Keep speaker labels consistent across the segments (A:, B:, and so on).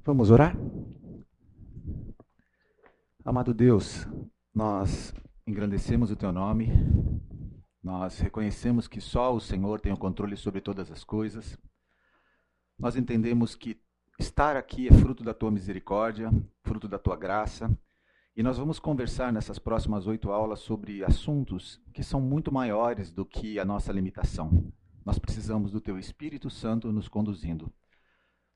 A: Vamos orar? Amado Deus, nós engrandecemos o teu nome, nós reconhecemos que só o Senhor tem o controle sobre todas as coisas, nós entendemos que estar aqui é fruto da tua misericórdia, fruto da tua graça, e nós vamos conversar nessas próximas oito aulas sobre assuntos que são muito maiores do que a nossa limitação. Nós precisamos do teu Espírito Santo nos conduzindo.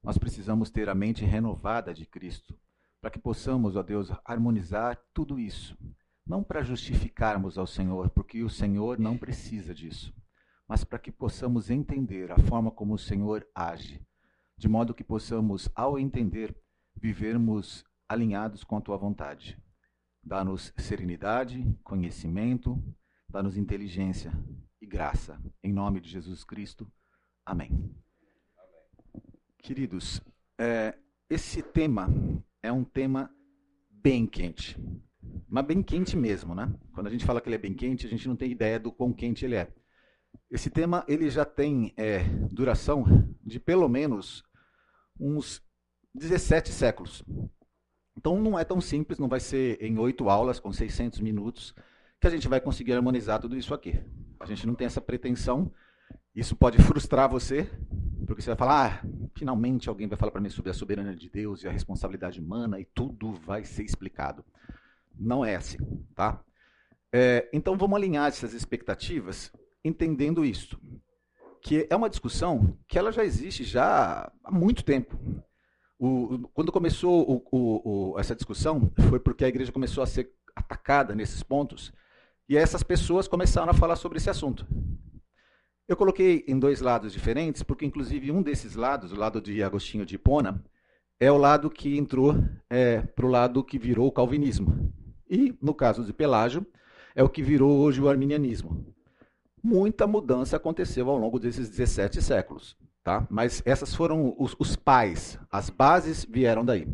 A: Nós precisamos ter a mente renovada de Cristo, para que possamos, ó Deus, harmonizar tudo isso. Não para justificarmos ao Senhor, porque o Senhor não precisa disso, mas para que possamos entender a forma como o Senhor age, de modo que possamos, ao entender, vivermos alinhados com a tua vontade. Dá-nos serenidade, conhecimento, dá-nos inteligência e graça. Em nome de Jesus Cristo. Amém. Queridos, é, esse tema é um tema bem quente. Mas bem quente mesmo, né? Quando a gente fala que ele é bem quente, a gente não tem ideia do quão quente ele é. Esse tema ele já tem é, duração de pelo menos uns 17 séculos. Então não é tão simples, não vai ser em oito aulas com 600 minutos que a gente vai conseguir harmonizar tudo isso aqui. A gente não tem essa pretensão. Isso pode frustrar você, porque você vai falar, ah, finalmente alguém vai falar para mim sobre a soberania de Deus e a responsabilidade humana e tudo vai ser explicado. Não é assim, tá? É, então vamos alinhar essas expectativas entendendo isso, que é uma discussão que ela já existe já há muito tempo. O, quando começou o, o, essa discussão foi porque a igreja começou a ser atacada nesses pontos e essas pessoas começaram a falar sobre esse assunto. Eu coloquei em dois lados diferentes, porque inclusive um desses lados, o lado de Agostinho de Hipona, é o lado que entrou é, para o lado que virou o calvinismo. E, no caso de Pelágio, é o que virou hoje o arminianismo. Muita mudança aconteceu ao longo desses 17 séculos. Tá? Mas essas foram os, os pais, as bases vieram daí.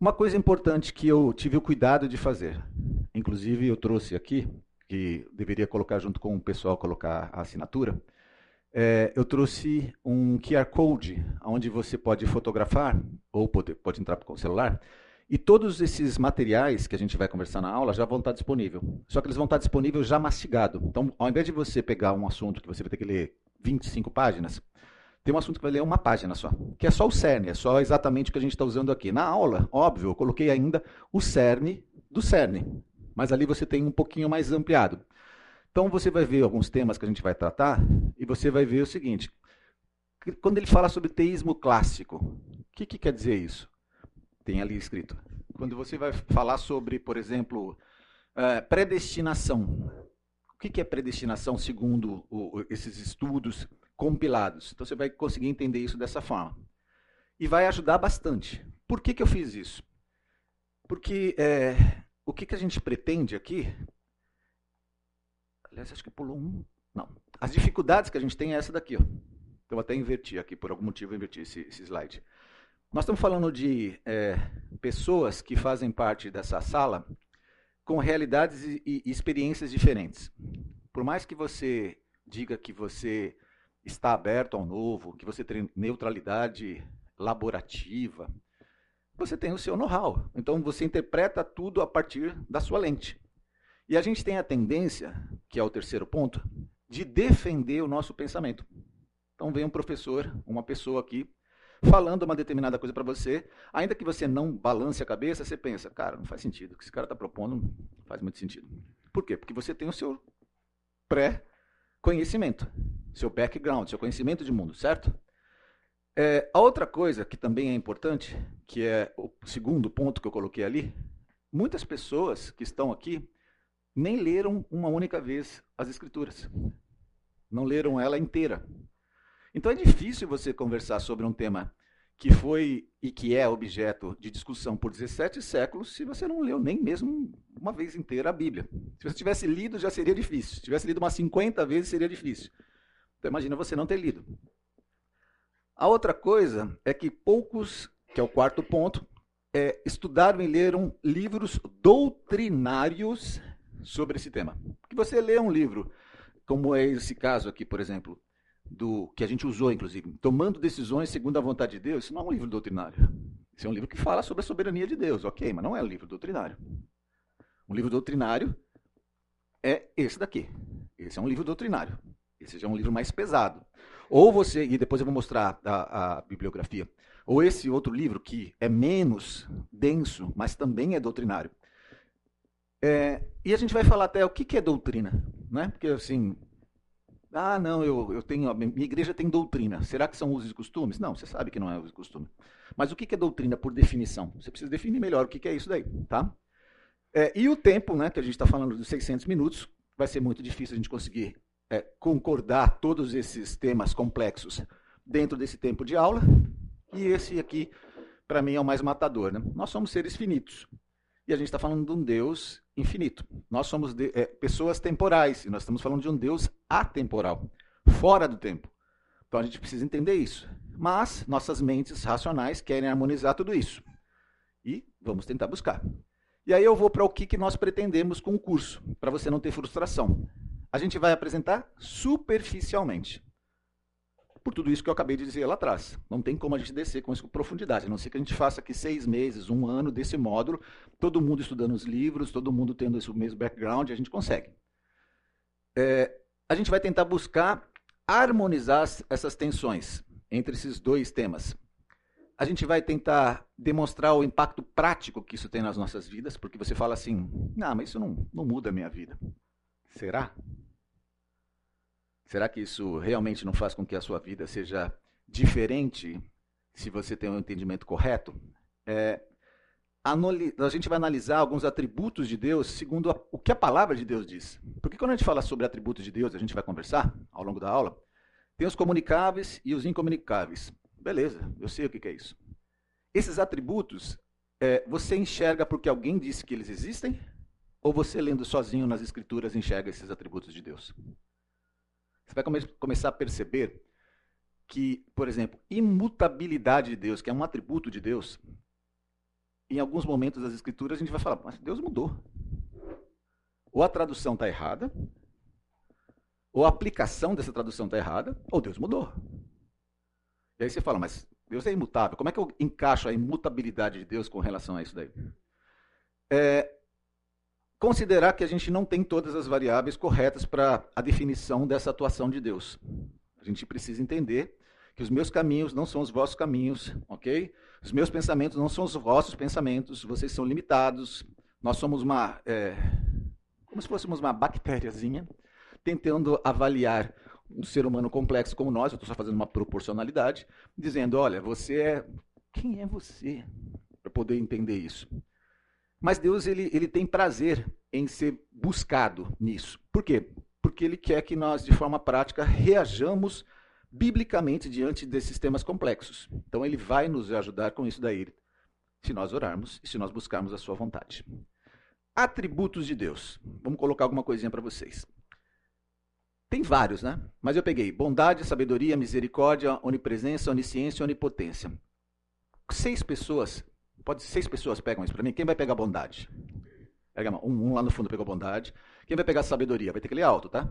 A: Uma coisa importante que eu tive o cuidado de fazer, inclusive eu trouxe aqui, que deveria colocar junto com o pessoal, colocar a assinatura, é, eu trouxe um QR Code, onde você pode fotografar, ou pode, pode entrar com o celular, e todos esses materiais que a gente vai conversar na aula já vão estar disponíveis. Só que eles vão estar disponíveis já mastigado. Então, ao invés de você pegar um assunto que você vai ter que ler 25 páginas, tem um assunto que vai ler uma página só, que é só o cerne, é só exatamente o que a gente está usando aqui. Na aula, óbvio, eu coloquei ainda o cerne do cerne mas ali você tem um pouquinho mais ampliado. Então você vai ver alguns temas que a gente vai tratar e você vai ver o seguinte: quando ele fala sobre teísmo clássico, o que, que quer dizer isso? Tem ali escrito. Quando você vai falar sobre, por exemplo, uh, predestinação, o que, que é predestinação segundo o, esses estudos compilados? Então você vai conseguir entender isso dessa forma. E vai ajudar bastante. Por que, que eu fiz isso? Porque é, o que, que a gente pretende aqui? Aliás, acho que pulou um. Não. As dificuldades que a gente tem é essa daqui. Ó. Eu até inverti aqui, por algum motivo eu inverti esse, esse slide. Nós estamos falando de é, pessoas que fazem parte dessa sala com realidades e, e experiências diferentes. Por mais que você diga que você está aberto ao novo, que você tem neutralidade laborativa, você tem o seu know-how. Então você interpreta tudo a partir da sua lente. E a gente tem a tendência, que é o terceiro ponto, de defender o nosso pensamento. Então vem um professor, uma pessoa aqui, falando uma determinada coisa para você, ainda que você não balance a cabeça, você pensa, cara, não faz sentido. O que esse cara está propondo não faz muito sentido. Por quê? Porque você tem o seu pré-conhecimento, seu background, seu conhecimento de mundo, certo? É, a outra coisa que também é importante, que é o segundo ponto que eu coloquei ali, muitas pessoas que estão aqui nem leram uma única vez as escrituras. Não leram ela inteira. Então é difícil você conversar sobre um tema que foi e que é objeto de discussão por 17 séculos se você não leu nem mesmo uma vez inteira a Bíblia. Se você tivesse lido, já seria difícil. Se tivesse lido umas 50 vezes, seria difícil. Então imagina você não ter lido. A outra coisa é que poucos, que é o quarto ponto, é, estudaram e leram livros doutrinários sobre esse tema. Que você lê um livro, como é esse caso aqui, por exemplo, do que a gente usou, inclusive, tomando decisões segundo a vontade de Deus, isso não é um livro doutrinário. Isso é um livro que fala sobre a soberania de Deus, ok, mas não é um livro doutrinário. Um livro doutrinário é esse daqui. Esse é um livro doutrinário. Esse já é um livro mais pesado. Ou você, e depois eu vou mostrar a, a bibliografia, ou esse outro livro que é menos denso, mas também é doutrinário. É, e a gente vai falar até o que, que é doutrina, né? Porque assim, ah, não, eu, eu tenho, minha igreja tem doutrina. Será que são usos e costumes? Não, você sabe que não é usos e costume. Mas o que, que é doutrina por definição? Você precisa definir melhor o que, que é isso daí, tá? É, e o tempo, né, que a gente está falando dos 600 minutos, vai ser muito difícil a gente conseguir é, concordar todos esses temas complexos dentro desse tempo de aula. E esse aqui, para mim, é o mais matador. Né? Nós somos seres finitos. E a gente está falando de um Deus infinito. Nós somos de, é, pessoas temporais. E nós estamos falando de um Deus atemporal, fora do tempo. Então a gente precisa entender isso. Mas nossas mentes racionais querem harmonizar tudo isso. E vamos tentar buscar. E aí eu vou para o que, que nós pretendemos com o curso, para você não ter frustração a gente vai apresentar superficialmente. Por tudo isso que eu acabei de dizer lá atrás. Não tem como a gente descer com isso com profundidade, a não ser que a gente faça aqui seis meses, um ano desse módulo, todo mundo estudando os livros, todo mundo tendo esse mesmo background, a gente consegue. É, a gente vai tentar buscar harmonizar essas tensões entre esses dois temas. A gente vai tentar demonstrar o impacto prático que isso tem nas nossas vidas, porque você fala assim, não, mas isso não, não muda a minha vida. Será? Será que isso realmente não faz com que a sua vida seja diferente se você tem um entendimento correto? É, a gente vai analisar alguns atributos de Deus segundo a, o que a palavra de Deus diz. Porque quando a gente fala sobre atributos de Deus, a gente vai conversar ao longo da aula, tem os comunicáveis e os incomunicáveis. Beleza, eu sei o que, é isso. Esses atributos, é, você enxerga porque alguém disse que eles existem? Ou você, lendo sozinho nas Escrituras, enxerga esses atributos de Deus? Você vai come começar a perceber que, por exemplo, imutabilidade de Deus, que é um atributo de Deus, em alguns momentos das Escrituras a gente vai falar, mas Deus mudou. Ou a tradução está errada, ou a aplicação dessa tradução está errada, ou Deus mudou. E aí você fala, mas Deus é imutável. Como é que eu encaixo a imutabilidade de Deus com relação a isso daí? É, considerar que a gente não tem todas as variáveis corretas para a definição dessa atuação de Deus. A gente precisa entender que os meus caminhos não são os vossos caminhos, ok? Os meus pensamentos não são os vossos pensamentos, vocês são limitados. Nós somos uma. É, como se fôssemos uma bactériazinha tentando avaliar um ser humano complexo como nós, eu estou só fazendo uma proporcionalidade, dizendo: olha, você é. Quem é você? Para poder entender isso. Mas Deus ele, ele tem prazer em ser buscado nisso. Por quê? Porque ele quer que nós, de forma prática, reajamos biblicamente diante desses temas complexos. Então ele vai nos ajudar com isso daí, se nós orarmos e se nós buscarmos a sua vontade. Atributos de Deus. Vamos colocar alguma coisinha para vocês. Tem vários, né? Mas eu peguei bondade, sabedoria, misericórdia, onipresença, onisciência onipotência. Seis pessoas Pode seis pessoas pegam isso para mim. Quem vai pegar bondade? Pega um, um lá no fundo pegou bondade. Quem vai pegar sabedoria? Vai ter que ler alto, tá?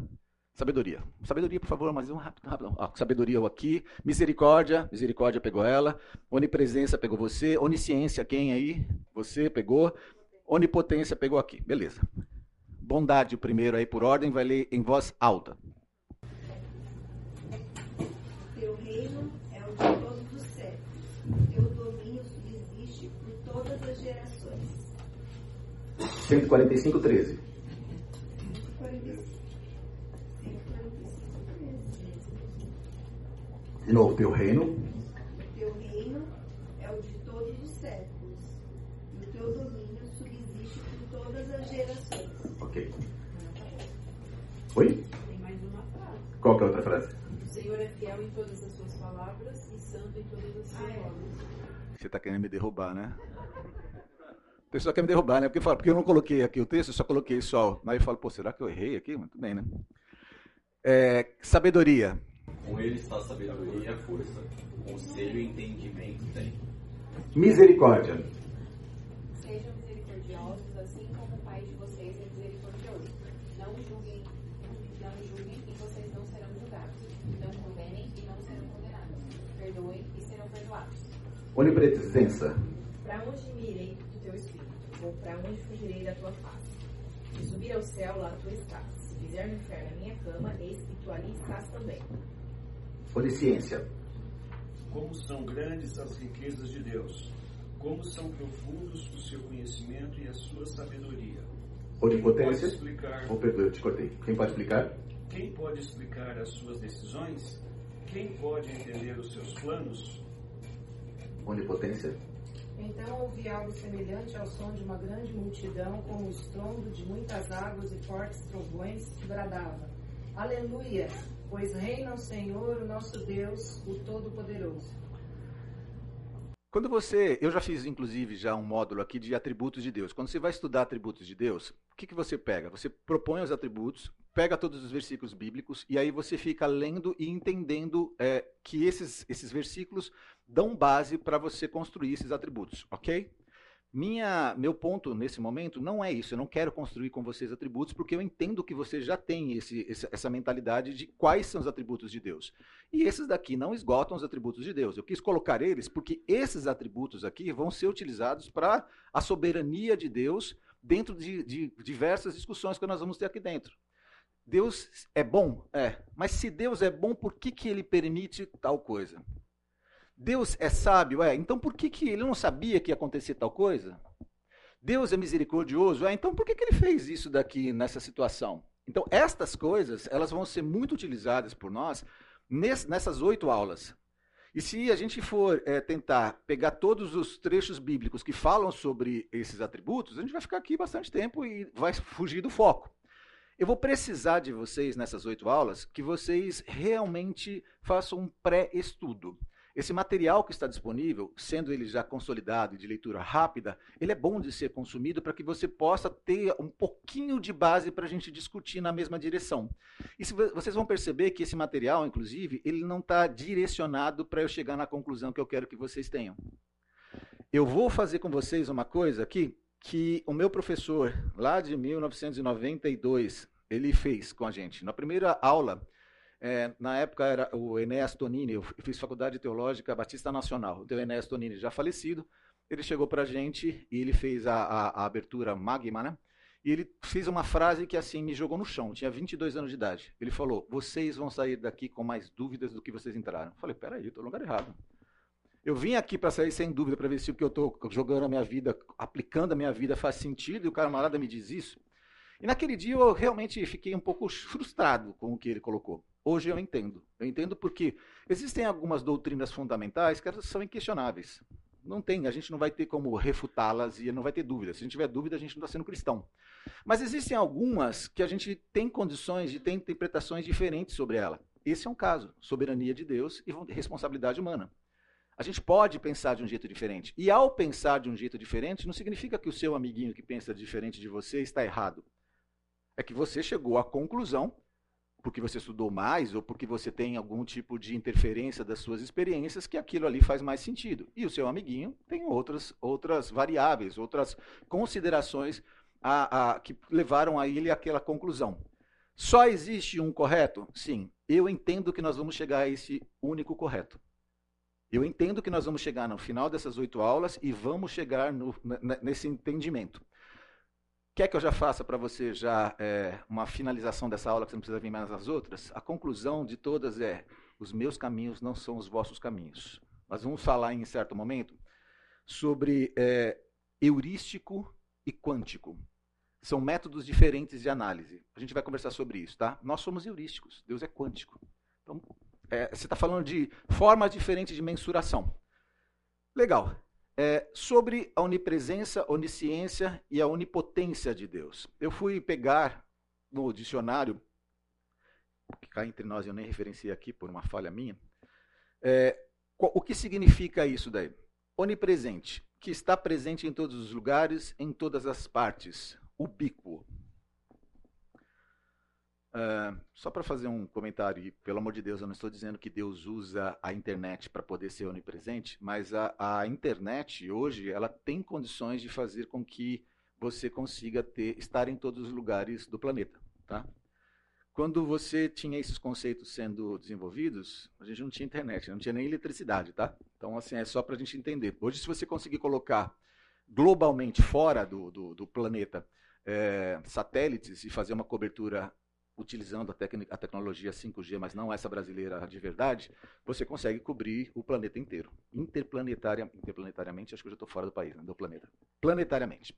A: Sabedoria. Sabedoria, por favor, mas um rápido, rápido. Ah, sabedoria aqui. Misericórdia. Misericórdia pegou ela. Onipresença pegou você. Onisciência, quem aí? Você pegou. Onipotência pegou aqui. Beleza. Bondade, primeiro aí por ordem, vai ler em voz alta.
B: Teu reino é o de todos os séculos. Teu
A: 145, 13. De novo, teu reino.
B: Teu reino é o de todos os séculos. E o teu domínio subsiste por todas as gerações.
A: Ok. Oi?
B: Tem mais uma frase.
A: Qual que é a outra frase?
B: O Senhor é fiel em todas as suas palavras e santo em todas as suas ah, obras.
A: Você está querendo me derrubar, né? O pessoal quer me derrubar, né? Porque, fala, porque eu não coloquei aqui o texto, eu só coloquei só. Aí eu falo, pô, será que eu errei aqui? Muito bem, né? É, sabedoria.
C: Com ele está a sabedoria e a força. Conselho e entendimento tem.
A: Misericórdia.
D: Sejam misericordiosos, assim como o Pai de vocês é misericordioso. Não julguem, não julguem e vocês não serão julgados. Não condenem Relatos.
A: Onipresença.
D: Para onde me irei do teu para onde fugirei da tua face? Se subir ao céu, lá tu estás. Se fizer no inferno a minha cama, eis que tu ali estás também.
A: Onisciência.
E: Como são grandes as riquezas de Deus, como são profundos o seu conhecimento e a sua sabedoria.
A: Onipotência.
E: explicar?
A: Oh, perdoa, eu te cortei. Quem pode explicar?
E: Quem pode explicar as suas decisões? Quem pode entender os seus planos?
A: Onipotência.
F: Então ouvi algo semelhante ao som de uma grande multidão, como o estrondo de muitas águas e fortes trovões, que bradava: Aleluia! Pois reina o Senhor, o nosso Deus, o Todo-Poderoso.
A: Quando você, eu já fiz inclusive já um módulo aqui de atributos de Deus. Quando você vai estudar atributos de Deus, o que, que você pega? Você propõe os atributos, pega todos os versículos bíblicos e aí você fica lendo e entendendo é, que esses, esses versículos dão base para você construir esses atributos, ok? Minha, meu ponto nesse momento não é isso. Eu não quero construir com vocês atributos, porque eu entendo que você já esse, esse, essa mentalidade de quais são os atributos de Deus. E esses daqui não esgotam os atributos de Deus. Eu quis colocar eles porque esses atributos aqui vão ser utilizados para a soberania de Deus dentro de, de diversas discussões que nós vamos ter aqui dentro. Deus é bom? É. Mas se Deus é bom, por que, que ele permite tal coisa? Deus é sábio? É. Então por que, que ele não sabia que ia acontecer tal coisa? Deus é misericordioso? É. Então por que, que ele fez isso daqui nessa situação? Então estas coisas, elas vão ser muito utilizadas por nós nessas oito aulas. E se a gente for é, tentar pegar todos os trechos bíblicos que falam sobre esses atributos, a gente vai ficar aqui bastante tempo e vai fugir do foco. Eu vou precisar de vocês nessas oito aulas que vocês realmente façam um pré-estudo. Esse material que está disponível, sendo ele já consolidado e de leitura rápida, ele é bom de ser consumido para que você possa ter um pouquinho de base para a gente discutir na mesma direção. E se, vocês vão perceber que esse material, inclusive, ele não está direcionado para eu chegar na conclusão que eu quero que vocês tenham. Eu vou fazer com vocês uma coisa aqui que o meu professor, lá de 1992, ele fez com a gente. Na primeira aula, é, na época era o Enéas Tonini, eu fiz faculdade teológica Batista Nacional, o Enéas Tonini já falecido, ele chegou para a gente e ele fez a, a, a, abertura magma, né? E ele fez uma frase que assim me jogou no chão, tinha 22 anos de idade. Ele falou: "Vocês vão sair daqui com mais dúvidas do que vocês entraram". Eu falei: "Peraí, estou no lugar errado". Eu vim aqui para sair sem dúvida, para ver se o que eu estou jogando a minha vida, aplicando a minha vida faz sentido, e o camarada me diz isso. E naquele dia eu realmente fiquei um pouco frustrado com o que ele colocou. Hoje eu entendo. Eu entendo porque existem algumas doutrinas fundamentais que são inquestionáveis. Não tem, a gente não vai ter como refutá-las e não vai ter dúvida. Se a gente tiver dúvida, a gente não está sendo cristão. Mas existem algumas que a gente tem condições de ter interpretações diferentes sobre ela. Esse é um caso: soberania de Deus e responsabilidade humana. A gente pode pensar de um jeito diferente. E ao pensar de um jeito diferente, não significa que o seu amiguinho que pensa diferente de você está errado. É que você chegou à conclusão porque você estudou mais ou porque você tem algum tipo de interferência das suas experiências que aquilo ali faz mais sentido. E o seu amiguinho tem outras, outras variáveis, outras considerações a, a, que levaram a ele àquela conclusão. Só existe um correto? Sim. Eu entendo que nós vamos chegar a esse único correto. Eu entendo que nós vamos chegar no final dessas oito aulas e vamos chegar no, nesse entendimento. Quer que eu já faça para você já é, uma finalização dessa aula, que você não precisa vir mais nas outras? A conclusão de todas é: os meus caminhos não são os vossos caminhos. Nós vamos falar em certo momento sobre é, heurístico e quântico. São métodos diferentes de análise. A gente vai conversar sobre isso, tá? Nós somos heurísticos, Deus é quântico. Então, é, você está falando de formas diferentes de mensuração. Legal é, sobre a onipresença, onisciência e a onipotência de Deus. Eu fui pegar no dicionário, que cá entre nós eu nem referenciei aqui por uma falha minha, é, o que significa isso daí? Onipresente, que está presente em todos os lugares, em todas as partes, ubíquo. Uh, só para fazer um comentário, e pelo amor de Deus, eu não estou dizendo que Deus usa a internet para poder ser onipresente, mas a, a, internet hoje ela tem condições de fazer com que você consiga ter, estar em todos os lugares do planeta. Tá? quando você tinha esses conceitos sendo desenvolvidos, a gente não tinha internet, não tinha nem eletricidade, tá? Então, assim, é só para a gente entender. Hoje, se você conseguir colocar globalmente fora do, do, do planeta é, satélites e fazer uma cobertura utilizando a, a, tecnologia 5G, mas não essa brasileira de verdade, você consegue cobrir o planeta inteiro. Interplanetaria, interplanetariamente, acho que eu já estou fora do país, né, do planeta. Planetariamente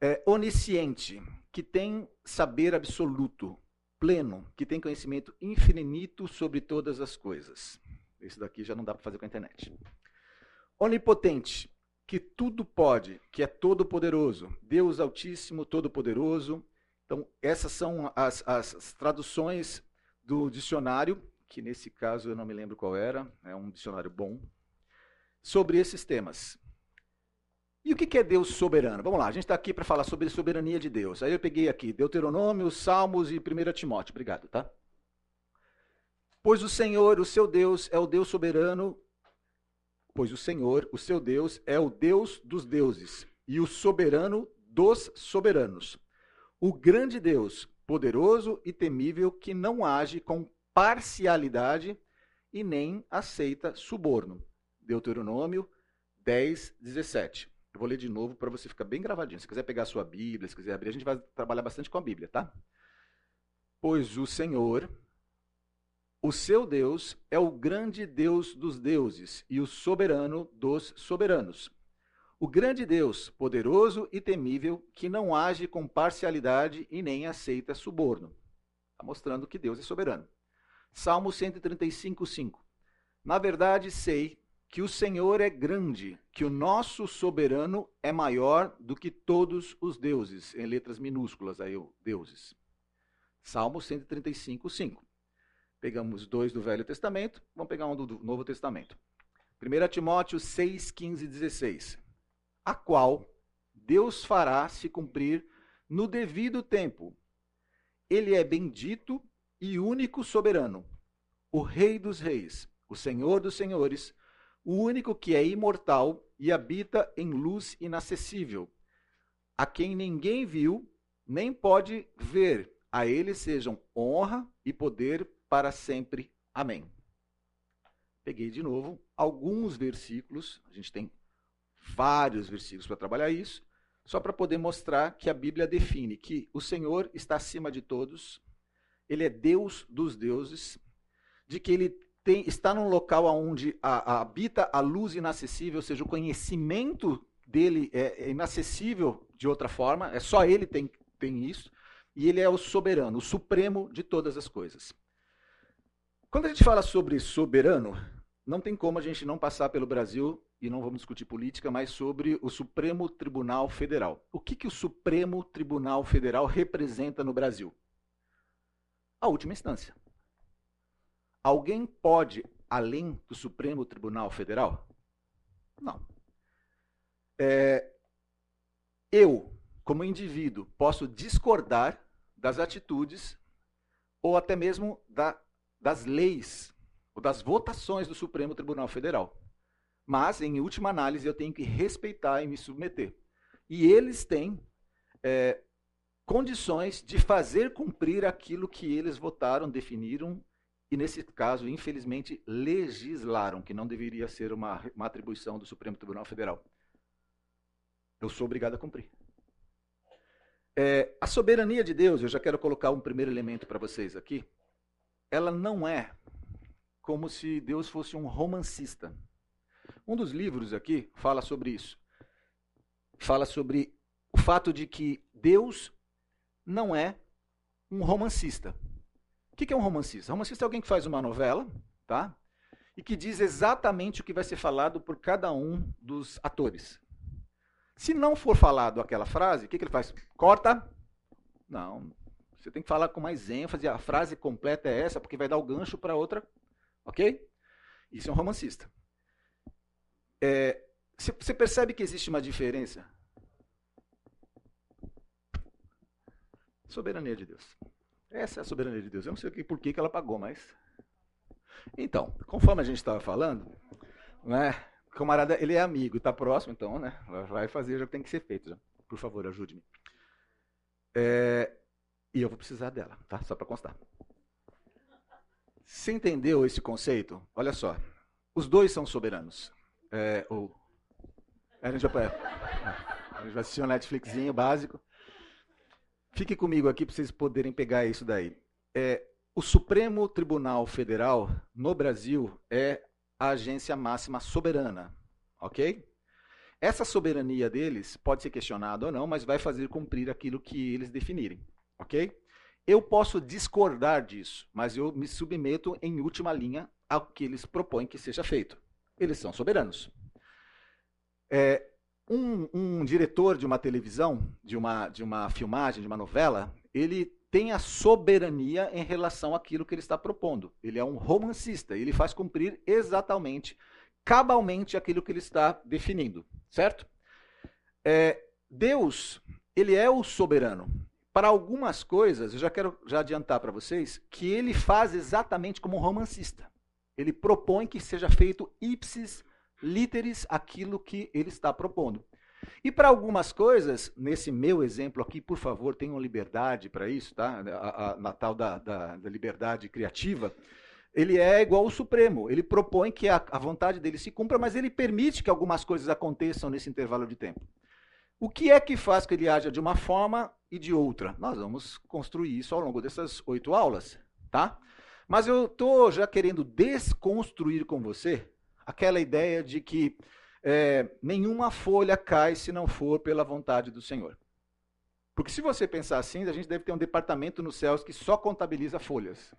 A: é, onisciente, que tem saber absoluto, pleno, que tem conhecimento infinito sobre todas as coisas. Esse daqui já não dá para fazer com a internet. Onipotente, que tudo pode, que é todo-poderoso, Deus Altíssimo, Todo-Poderoso. Então, essas são as, as, traduções do dicionário, que nesse caso eu não me lembro qual era, é um dicionário bom, sobre esses temas. E o que é Deus soberano? Vamos lá, a gente está aqui para falar sobre a soberania de Deus. Aí eu peguei aqui Deuteronômio, Salmos e 1 Timóteo. Obrigado, tá? Pois o Senhor, o seu Deus, é o Deus soberano. Pois o Senhor, o seu Deus, é o Deus dos deuses e o soberano dos soberanos. O grande Deus, poderoso e temível, que não age com parcialidade e nem aceita suborno. Deuteronômio 10, 17. Eu vou ler de novo para você ficar bem gravadinho. Se quiser pegar a sua Bíblia, se quiser abrir, a gente vai trabalhar bastante com a Bíblia, tá? Pois o Senhor, o seu Deus, é o grande Deus dos deuses e o soberano dos soberanos. O grande Deus, poderoso e temível, que não age com parcialidade e nem aceita suborno. Está mostrando que Deus é soberano. Salmo 135, 5. Na verdade, sei que o Senhor é grande, que o nosso soberano é maior do que todos os deuses, em letras minúsculas aí, deuses. Salmo 135, 5. Pegamos dois do Velho Testamento, vamos pegar um do Novo Testamento. 1 Timóteo 6, 15 e 16. A qual Deus fará se cumprir no devido tempo. Ele é bendito e único soberano, o Rei dos Reis, o Senhor dos Senhores, o único que é imortal e habita em luz inacessível, a quem ninguém viu, nem pode ver. A ele sejam honra e poder para sempre. Amém. Peguei de novo alguns versículos, a gente tem vários versículos para trabalhar isso, só para poder mostrar que a Bíblia define que o Senhor está acima de todos, ele é Deus dos deuses, de que ele tem, está num local onde a, a, habita a luz inacessível, ou seja, o conhecimento dele é, é inacessível de outra forma, é só ele tem, tem isso, e ele é o soberano, o supremo de todas as coisas. Quando a gente fala sobre soberano, não tem como a gente não passar pelo Brasil, e não vamos discutir política, mas sobre o Supremo Tribunal Federal. O que, que o Supremo Tribunal Federal representa no Brasil? A última instância. Alguém pode além do Supremo Tribunal Federal? Não. É, eu, como indivíduo, posso discordar das atitudes ou até mesmo da, das leis ou das votações do Supremo Tribunal Federal. Mas, em última análise, eu tenho que respeitar e me submeter. E eles têm é, condições de fazer cumprir aquilo que eles votaram, definiram e, nesse caso, infelizmente, legislaram que não deveria ser uma, uma atribuição do Supremo Tribunal Federal. Eu sou obrigado a cumprir. É, a soberania de Deus, eu já quero colocar um primeiro elemento para vocês aqui. Ela não é como se Deus fosse um romancista. Um dos livros aqui fala sobre isso. Fala sobre o fato de que Deus não é um romancista que, que é um romancista? Romancista é alguém que faz uma novela, tá? E que diz exatamente o que vai ser falado por cada um dos atores. Se não for falado aquela frase, o que ele faz? Corta? Não. Você tem que falar com mais ênfase. A frase completa é essa, porque vai dar o gancho para outra. Ok? Isso é um romancista. É, você percebe que existe uma diferença? Soberania de Deus. Essa é a soberania de Deus. Eu não sei por que, ela pagou, mas. Então, conforme a gente estava falando, né, o camarada ele é amigo, está próximo, então, né, vai fazer, já tem que ser feito. Já. Por favor, ajude-me. É, E eu vou precisar dela, tá? Só para constar. Você entendeu esse conceito? Olha só. Os dois são soberanos. É, a, gente vai, a gente vai assistir um Netflixinho básico. Fique comigo aqui para vocês poderem pegar isso daí. É, o Supremo Tribunal Federal no Brasil é a agência máxima soberana, ok? Essa soberania deles pode ser questionada ou não, mas vai fazer cumprir aquilo que eles definirem, ok? Eu posso discordar disso, mas eu me submeto em última linha ao que eles propõem que seja feito. Eles são soberanos. É, um, um, diretor de uma televisão, de uma, de uma filmagem, de uma novela, ele tem a soberania em relação àquilo que ele está propondo. Ele é um romancista, ele faz cumprir exatamente, cabalmente aquilo que ele está definindo, certo? É, Deus, ele é o soberano. Para algumas coisas, eu já quero já adiantar para vocês que ele faz exatamente como um romancista. Ele propõe que seja feito ipsis literis aquilo que ele está propondo. E para algumas coisas, nesse meu exemplo aqui, por favor, tenham liberdade para isso, tá? A, a, na tal da, da, da, liberdade criativa, ele é igual ao Supremo. Ele propõe que a, a vontade dele se cumpra, mas ele permite que algumas coisas aconteçam nesse intervalo de tempo. O que é que faz que ele haja de uma forma e de outra? Nós vamos construir isso ao longo dessas oito aulas, tá? Mas eu estou já querendo desconstruir com você aquela ideia de que é, nenhuma folha cai se não for pela vontade do Senhor. Porque se você pensar assim, a gente deve ter um departamento nos céus que só contabiliza folhas.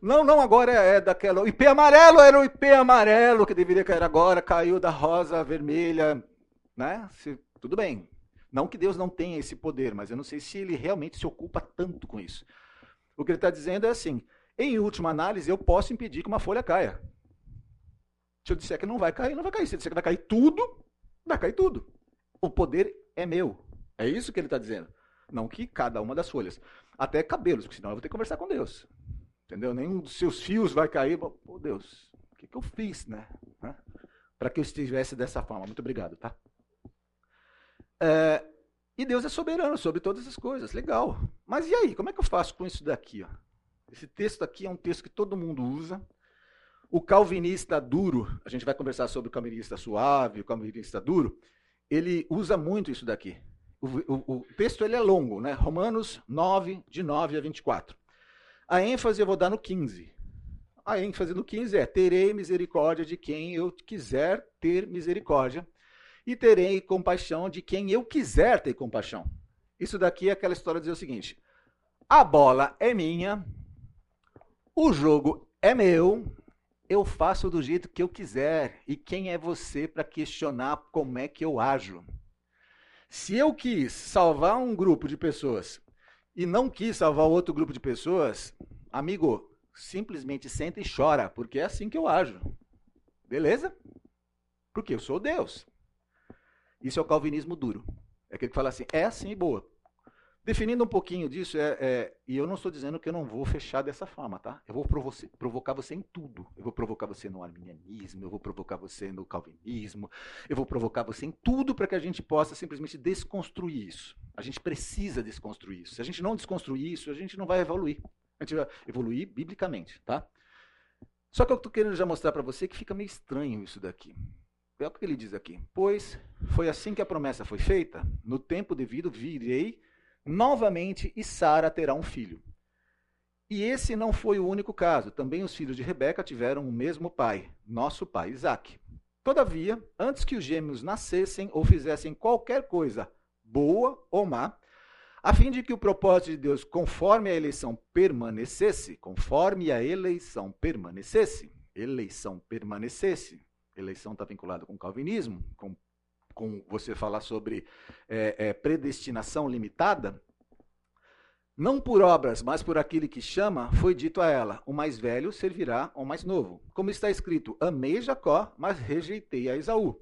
A: Não, não, agora é, daquela. O IP amarelo era o IP amarelo que deveria cair agora, caiu da rosa vermelha, né? Se, tudo bem. Não que Deus não tenha esse poder, mas eu não sei se ele realmente se ocupa tanto com isso. O que ele está dizendo é assim: em última análise, eu posso impedir que uma folha caia. Se eu disser que não vai cair, não vai cair. Se eu disser que vai cair tudo, vai cair tudo. O poder é meu. É isso que ele está dizendo. Não que cada uma das folhas. Até cabelos, porque senão eu vou ter que conversar com Deus. Entendeu? Nenhum dos seus fios vai cair. Pô, Deus, o que, que eu fiz, né? Para que eu estivesse dessa forma. Muito obrigado, tá? É, e Deus é soberano sobre todas as coisas. Legal. Mas e aí? Como é que eu faço com isso daqui? Ó? Esse texto aqui é um texto que todo mundo usa. O calvinista duro, a gente vai conversar sobre o calvinista suave, o calvinista duro, ele usa muito isso daqui. O, o, o, texto ele é longo, né? Romanos 9, de 9 a 24. A ênfase eu vou dar no 15. A ênfase no 15 é: terei misericórdia de quem eu quiser ter misericórdia, e terei compaixão de quem eu quiser ter compaixão. Isso daqui é aquela história de dizer o seguinte: a bola é minha, o jogo é meu, eu faço do jeito que eu quiser. E quem é você para questionar como é que eu ajo? Se eu quis salvar um grupo de pessoas e não quis salvar outro grupo de pessoas, amigo, simplesmente senta e chora, porque é assim que eu ajo. Beleza? Porque eu sou Deus. Isso é o calvinismo duro. É aquele que fala assim, é assim boa. Definindo um pouquinho disso, é, é, e eu não estou dizendo que eu não vou fechar dessa forma, tá? Eu vou provo provocar você em tudo. Eu vou provocar você no arminianismo, eu vou provocar você no calvinismo, eu vou provocar você em tudo para que a gente possa simplesmente desconstruir isso. A gente precisa desconstruir isso. Se a gente não desconstruir isso, a gente não vai evoluir. A gente vai evoluir biblicamente, tá? Só que eu estou querendo já mostrar para você que fica meio estranho isso daqui. É o que ele diz aqui. Pois foi assim que a promessa foi feita, no tempo devido virei novamente e Sara terá um filho. E esse não foi o único caso. Também os filhos de Rebeca tiveram o mesmo pai, nosso pai Isaque. Todavia, antes que os gêmeos nascessem ou fizessem qualquer coisa, boa ou má, a fim de que o propósito de Deus, conforme a eleição permanecesse, conforme a eleição permanecesse, eleição permanecesse, eleição está vinculada com o calvinismo, com com você falar sobre é, é, predestinação limitada, não por obras, mas por aquele que chama, foi dito a ela: o mais velho servirá ao mais novo. Como está escrito: amei Jacó, mas rejeitei a Esaú.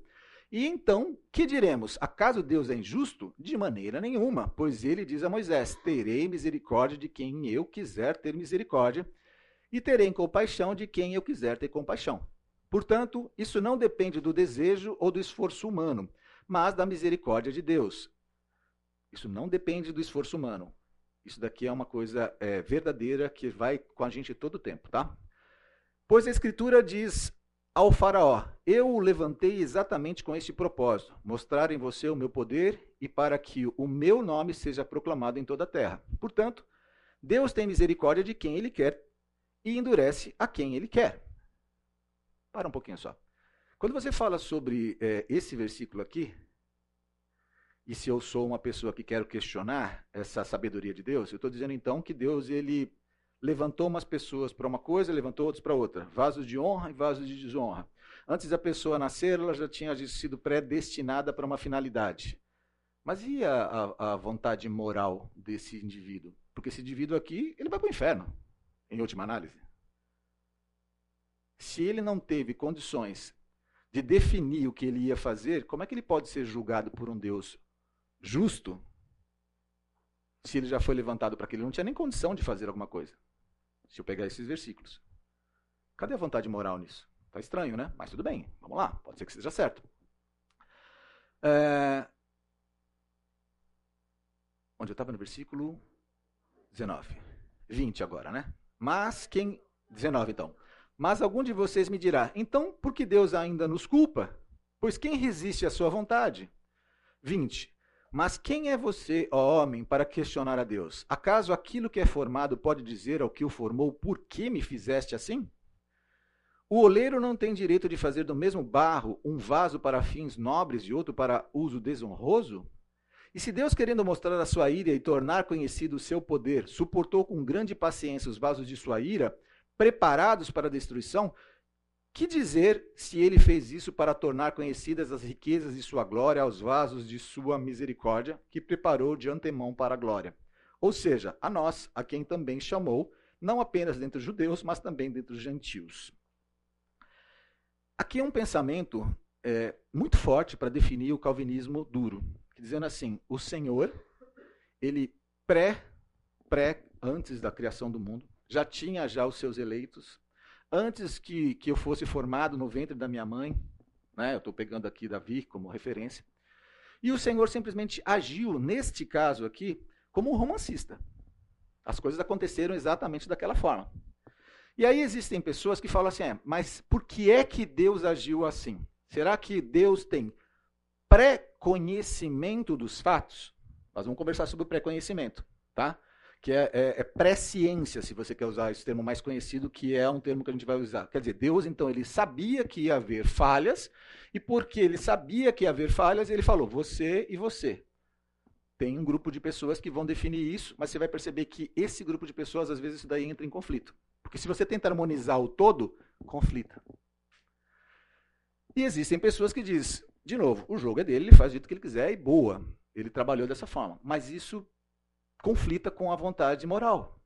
A: E então, que diremos? Acaso Deus é injusto? De maneira nenhuma, pois ele diz a Moisés: Terei misericórdia de quem eu quiser ter misericórdia, e terei compaixão de quem eu quiser ter compaixão. Portanto, isso não depende do desejo ou do esforço humano, mas da misericórdia de Deus. Isso não depende do esforço humano. Isso daqui é uma coisa é, verdadeira que vai com a gente todo o tempo, tá? Pois a Escritura diz ao Faraó: Eu o levantei exatamente com este propósito, mostrar em você o meu poder e para que o meu nome seja proclamado em toda a terra. Portanto, Deus tem misericórdia de quem ele quer e endurece a quem ele quer. Para um pouquinho só. Quando você fala sobre é, esse versículo aqui, e se eu sou uma pessoa que quero questionar essa sabedoria de Deus, eu estou dizendo então que Deus ele levantou umas pessoas para uma coisa, levantou outras para outra. Vasos de honra e vasos de desonra. Antes da pessoa nascer, ela já tinha sido predestinada para uma finalidade. Mas e a, a, a vontade moral desse indivíduo? Porque esse indivíduo aqui, ele vai para o inferno, em última análise. Se ele não teve condições de definir o que ele ia fazer, como é que ele pode ser julgado por um Deus justo se ele já foi levantado para aquilo? Ele não tinha nem condição de fazer alguma coisa. Se eu pegar esses versículos. Cadê a vontade moral nisso? Está estranho, né? Mas tudo bem, vamos lá, pode ser que seja certo. É... Onde eu estava no versículo 19. 20 agora, né? Mas quem. 19 então. Mas algum de vocês me dirá: então por que Deus ainda nos culpa? Pois quem resiste à sua vontade? 20. Mas quem é você, ó homem, para questionar a Deus? Acaso aquilo que é formado pode dizer ao que o formou, por que me fizeste assim? O oleiro não tem direito de fazer do mesmo barro um vaso para fins nobres e outro para uso desonroso? E se Deus, querendo mostrar a sua ira e tornar conhecido o seu poder, suportou com grande paciência os vasos de sua ira, preparados para a destruição, que dizer se ele fez isso para tornar conhecidas as riquezas de sua glória aos vasos de sua misericórdia, que preparou de antemão para a glória? Ou seja, a nós, a quem também chamou, não apenas dentre os judeus, mas também dentre os gentios. Aqui é um pensamento é, muito forte para definir o calvinismo duro, dizendo assim: o Senhor, ele pré, pré, antes da criação do mundo, já tinha já os seus eleitos, Antes que, que eu fosse formado no ventre da minha mãe, né, eu estou pegando aqui Davi como referência, e o Senhor simplesmente agiu, neste caso aqui, como um romancista. As coisas aconteceram exatamente daquela forma. E aí existem pessoas que falam assim: é, mas por que é que Deus agiu assim? Será que Deus tem pré-conhecimento dos fatos? Nós vamos conversar sobre o pré-conhecimento, tá? Que é, é, é presciência, se você quer usar esse termo mais conhecido, que é um termo que a gente vai usar. Quer dizer, Deus, então, ele sabia que ia haver falhas, e porque ele sabia que ia haver falhas, ele falou: você e você. Tem um grupo de pessoas que vão definir isso, mas você vai perceber que esse grupo de pessoas, às vezes, isso daí entra em conflito. Porque se você tenta harmonizar o todo, conflita. E existem pessoas que dizem, de novo, o jogo é dele, ele faz o jeito que ele quiser e boa. Ele trabalhou dessa forma. Mas isso conflita com a vontade moral.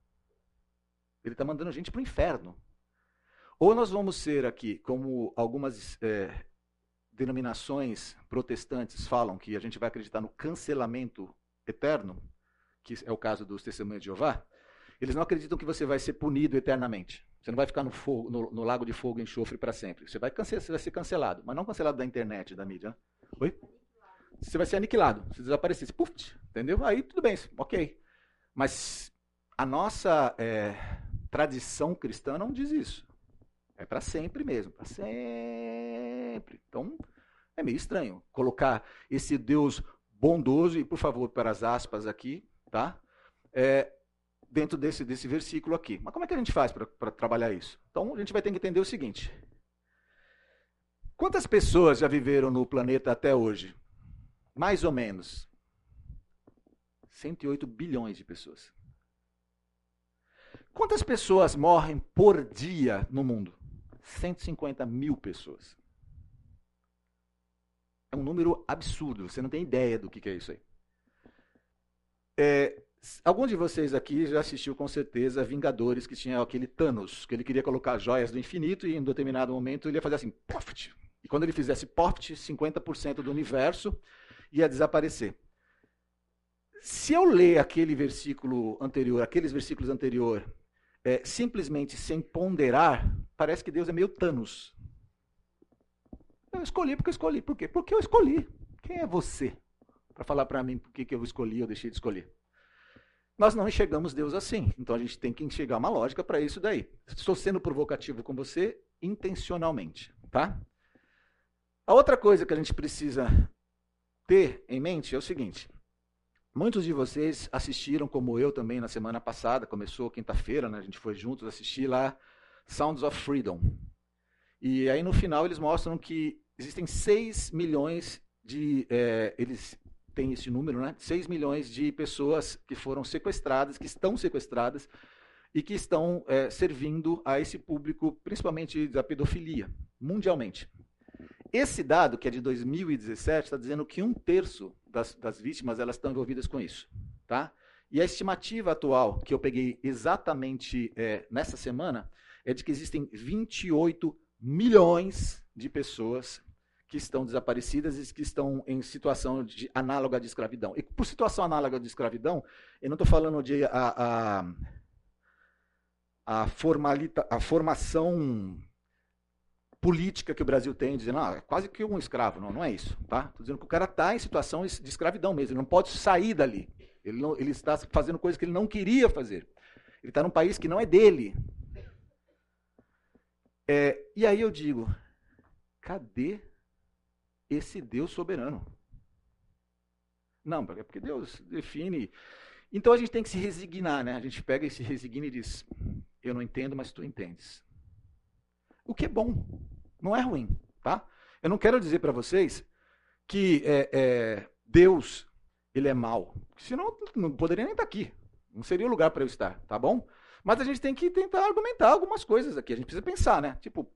A: Ele está mandando a gente para o inferno. Ou nós vamos ser aqui, como algumas é, denominações protestantes falam, que a gente vai acreditar no cancelamento eterno, que é o caso dos testemunhos de Jeová, eles não acreditam que você vai ser punido eternamente. Você não vai ficar no, fogo, no, no lago de fogo e enxofre para sempre. Você vai, você vai, ser cancelado, mas não cancelado da internet, da mídia. Oi? Você vai ser aniquilado, se desaparecer. Puf, entendeu? Aí tudo bem, ok. Mas a nossa é, tradição cristã não diz isso. É para sempre mesmo, para sempre. Então, é meio estranho colocar esse Deus bondoso, e por favor, para as aspas aqui, tá? É, dentro desse, desse versículo aqui. Mas como é que a gente faz para trabalhar isso? Então, a gente vai ter que entender o seguinte. Quantas pessoas já viveram no planeta até hoje? Mais ou menos. 108 bilhões de pessoas. Quantas pessoas morrem por dia no mundo? 150 mil pessoas. É um número absurdo, você não tem ideia do que é isso aí. É, algum de vocês aqui já assistiu com certeza Vingadores, que tinha aquele Thanos, que ele queria colocar joias do infinito e em determinado momento ele ia fazer assim, poft. E quando ele fizesse poft, 50% do universo ia desaparecer se eu ler aquele versículo anterior, aqueles versículos anterior, é, simplesmente sem ponderar, parece que Deus é meio Thanos. Eu escolhi porque eu escolhi. Por quê? Porque eu escolhi. Quem é você para falar para mim por que eu escolhi ou deixei de escolher? Nós não enxergamos Deus assim. Então a gente tem que enxergar uma lógica para isso daí. Estou sendo provocativo com você intencionalmente, tá? A outra coisa que a gente precisa ter em mente é o seguinte: muitos de vocês assistiram, como eu também na semana passada, começou quinta-feira, né, a gente foi juntos assistir lá Sounds of Freedom. E aí no final eles mostram que existem 6 milhões de. É, eles têm esse número, né? 6 milhões de pessoas que foram sequestradas, que estão sequestradas e que estão é, servindo a esse público, principalmente da pedofilia, mundialmente. Esse dado, que é de 2017, está dizendo que um terço das, das vítimas elas estão envolvidas com isso. Tá? E a estimativa atual, que eu peguei exatamente é, nessa semana, é de que existem 28 milhões de pessoas que estão desaparecidas e que estão em situação de, análoga de escravidão. E por situação análoga de escravidão, eu não estou falando de a, a, a, formalita, a formação política que o Brasil tem, dizendo, ah, é quase que um escravo. Não, não é isso. Tá? Estou dizendo que o cara está em situação de escravidão mesmo, ele não pode sair dali. Ele, não, ele está fazendo coisas que ele não queria fazer. Ele está num país que não é dele. É, e aí eu digo, cadê esse Deus soberano? Não, é porque Deus define. Então a gente tem que se resignar, né? A gente pega e se resigna e diz: Eu não entendo, mas tu entendes. O que é bom, não é ruim, tá? Eu não quero dizer para vocês que é, é, Deus ele é mau, senão não poderia nem estar aqui, não seria o lugar para eu estar, tá bom? Mas a gente tem que tentar argumentar algumas coisas aqui, a gente precisa pensar, né? Tipo,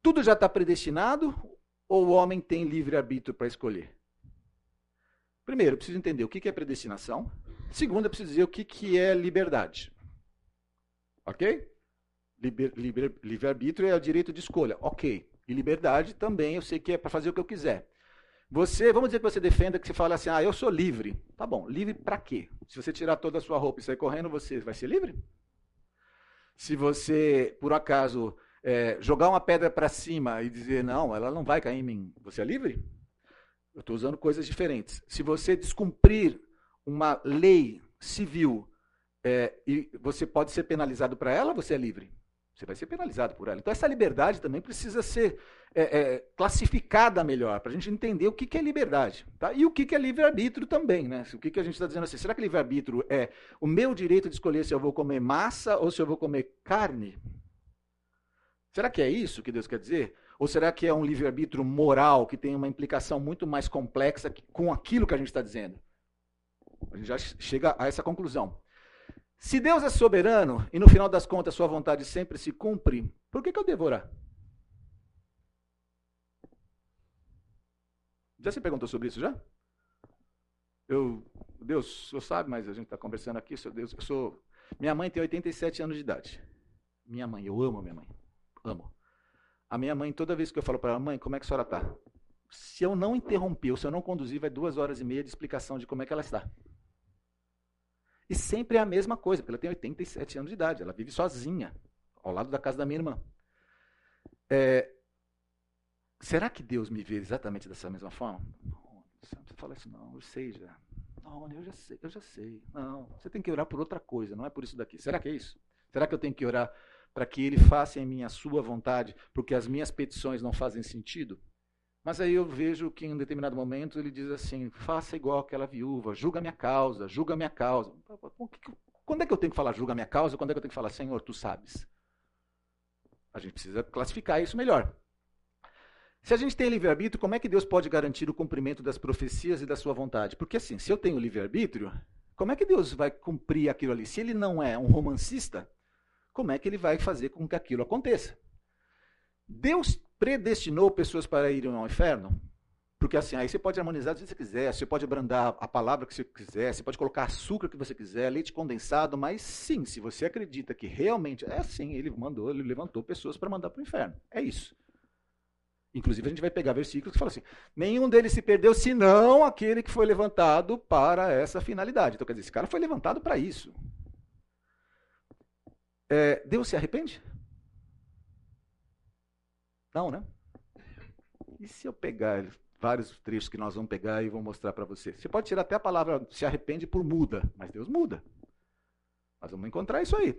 A: tudo já está predestinado ou o homem tem livre arbítrio para escolher? Primeiro, eu preciso entender o que é predestinação. Segundo, eu preciso dizer o que é liberdade. Ok? Livre-arbítrio é o direito de escolha. Ok. E liberdade também, eu sei que é para fazer o que eu quiser. Você, vamos dizer que você defenda que você fala assim, ah, eu sou livre. Tá bom, livre para quê? Se você tirar toda a sua roupa e sair correndo, você vai ser livre? Se você, por acaso, é, jogar uma pedra para cima e dizer, não, ela não vai cair em mim, você é livre? Eu estou usando coisas diferentes. Se você descumprir uma lei civil é, e você pode ser penalizado para ela, você é livre. Você vai ser penalizado por ela. Então, essa liberdade também precisa ser é, é, classificada melhor, para a gente entender o que, que é liberdade. Tá? E o que, que é livre-arbítrio também. Né? O que, que a gente está dizendo assim? Será que livre-arbítrio é o meu direito de escolher se eu vou comer massa ou se eu vou comer carne? Será que é isso que Deus quer dizer? Ou será que é um livre-arbítrio moral que tem uma implicação muito mais complexa com aquilo que a gente está dizendo? A gente já chega a essa conclusão. Se Deus é soberano e no final das contas sua vontade sempre se cumpre, por que, que eu devo orar? Já se perguntou sobre isso já? Eu, Deus, o senhor sabe, mas a gente está conversando aqui, senhor Deus, eu sou. Minha mãe tem 87 anos de idade. Minha mãe, eu amo a minha mãe. Amo. A minha mãe, toda vez que eu falo para ela, mãe, como é que a senhora está? Se eu não interromper, se eu não conduzir, vai duas horas e meia de explicação de como é que ela está. E sempre é a mesma coisa, porque ela tem 87 anos de idade, ela vive sozinha, ao lado da casa da minha irmã. É, será que Deus me vê exatamente dessa mesma forma? Não, você fala isso, não, eu sei já. Não, eu já sei, eu já sei. Não, você tem que orar por outra coisa, não é por isso daqui. Será que é isso? Será que eu tenho que orar para que Ele faça em mim a sua vontade, porque as minhas petições não fazem sentido? Mas aí eu vejo que em um determinado momento ele diz assim: faça igual aquela viúva, julga minha causa, julga minha causa. Quando é que eu tenho que falar julga minha causa? Quando é que eu tenho que falar Senhor, tu sabes? A gente precisa classificar isso melhor. Se a gente tem livre-arbítrio, como é que Deus pode garantir o cumprimento das profecias e da sua vontade? Porque assim, se eu tenho livre-arbítrio, como é que Deus vai cumprir aquilo ali? Se ele não é um romancista, como é que ele vai fazer com que aquilo aconteça? Deus predestinou pessoas para irem ao inferno? Porque assim, aí você pode harmonizar do que você quiser, você pode abrandar a palavra que você quiser, você pode colocar açúcar que você quiser, leite condensado, mas sim, se você acredita que realmente é assim, ele mandou, ele levantou pessoas para mandar para o inferno. É isso. Inclusive, a gente vai pegar versículos que falam assim: nenhum deles se perdeu, senão aquele que foi levantado para essa finalidade. Então, quer dizer, esse cara foi levantado para isso. É, Deus se arrepende? Não, né? E se eu pegar vários trechos que nós vamos pegar e vou mostrar para você? Você pode tirar até a palavra se arrepende por muda, mas Deus muda. Nós vamos encontrar isso aí.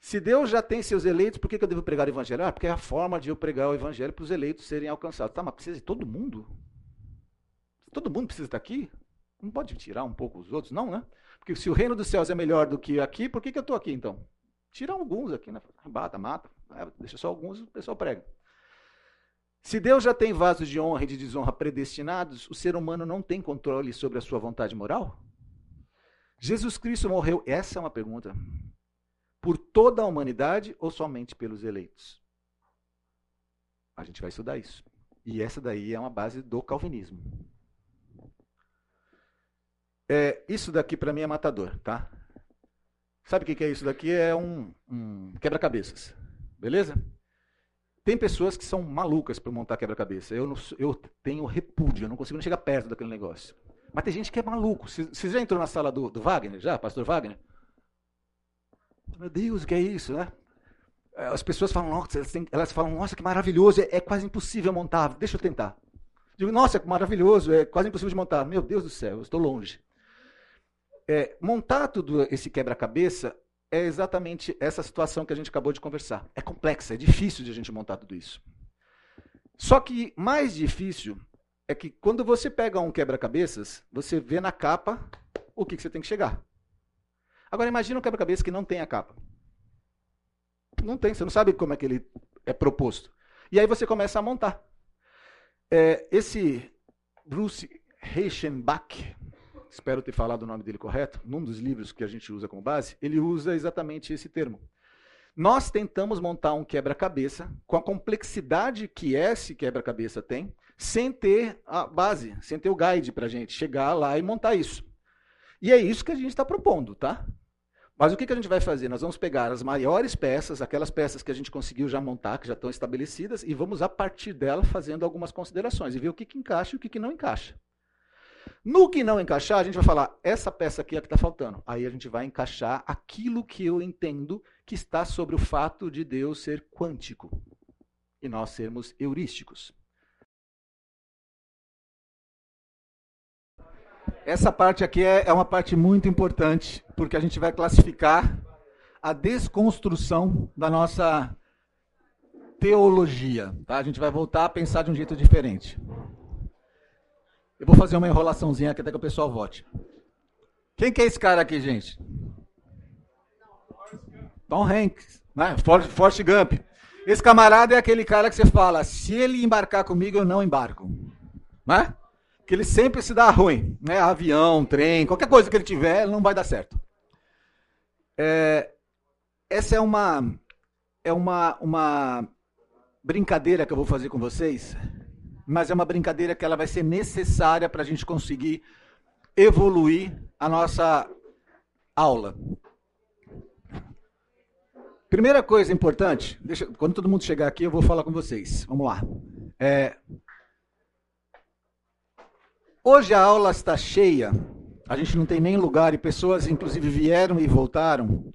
A: Se Deus já tem seus eleitos, por que, que eu devo pregar o evangelho? Ah, porque é a forma de eu pregar o evangelho para os eleitos serem alcançados. Tá, mas precisa de todo mundo? Todo mundo precisa estar aqui? Não pode tirar um pouco os outros, não, né? Porque se o reino dos céus é melhor do que aqui, por que, que eu estou aqui então? Tira alguns aqui, né? Bata, mata, deixa só alguns, o pessoal prega. Se Deus já tem vasos de honra e de desonra predestinados, o ser humano não tem controle sobre a sua vontade moral? Jesus Cristo morreu, essa é uma pergunta, por toda a humanidade ou somente pelos eleitos? A gente vai estudar isso. E essa daí é uma base do calvinismo. É, isso daqui para mim é matador, tá? Sabe o que é isso daqui? É um, um quebra-cabeças. Beleza? Tem pessoas que são malucas para montar quebra-cabeça. Eu, eu tenho repúdio, eu não consigo nem chegar perto daquele negócio. Mas tem gente que é maluco. Você já entrou na sala do, do Wagner, já, pastor Wagner? Meu Deus, o que é isso, né? As pessoas falam, nossa, elas, têm, elas falam, nossa, que maravilhoso, é, é, quase impossível montar. Deixa eu tentar. Digo, nossa, que maravilhoso, é quase impossível de montar. Meu Deus do céu, eu estou longe é, montar tudo esse quebra-cabeça é exatamente essa situação que a gente acabou de conversar. É complexa, é difícil de a gente montar tudo isso. Só que mais difícil é que quando você pega um quebra-cabeças, você vê na capa o que, que você tem que chegar. Agora imagina um quebra-cabeça que não tem a capa. Não tem, você não sabe como é que ele é proposto. E aí você começa a montar. É, esse Bruce Reichenbach, espero ter falado o nome dele correto, num dos livros que a gente usa como base, ele usa exatamente esse termo. Nós tentamos montar um quebra-cabeça com a complexidade que esse quebra-cabeça tem, sem ter a base, sem ter o guide para a gente chegar lá e montar isso. E é isso que a gente está propondo, tá? Mas o que, que a gente vai fazer? Nós vamos pegar as maiores peças, aquelas peças que a gente conseguiu já montar, que já estão estabelecidas, e vamos, a partir dela, fazendo algumas considerações e ver o que, que encaixa e o que, que não encaixa. No que não encaixar, a gente vai falar, essa peça aqui é a que está faltando. Aí a gente vai encaixar aquilo que eu entendo que está sobre o fato de Deus ser quântico e nós sermos heurísticos. Essa parte aqui é, é uma parte muito importante, porque a gente vai classificar a desconstrução da nossa teologia. Tá? A gente vai voltar a pensar de um jeito diferente. Eu vou fazer uma enrolaçãozinha aqui até que o pessoal vote. Quem que é esse cara aqui, gente? Tom Hanks, né? Forrest Gump. Esse camarada é aquele cara que você fala, se ele embarcar comigo, eu não embarco. Né? Que ele sempre se dá ruim. Né? Avião, trem, qualquer coisa que ele tiver, não vai dar certo. É, essa é uma, é uma, uma brincadeira que eu vou fazer com vocês mas é uma brincadeira que ela vai ser necessária para a gente conseguir evoluir a nossa aula. Primeira coisa importante, deixa, quando todo mundo chegar aqui, eu vou falar com vocês. Vamos lá. É, hoje a aula está cheia, a gente não tem nem lugar e pessoas, inclusive, vieram e voltaram,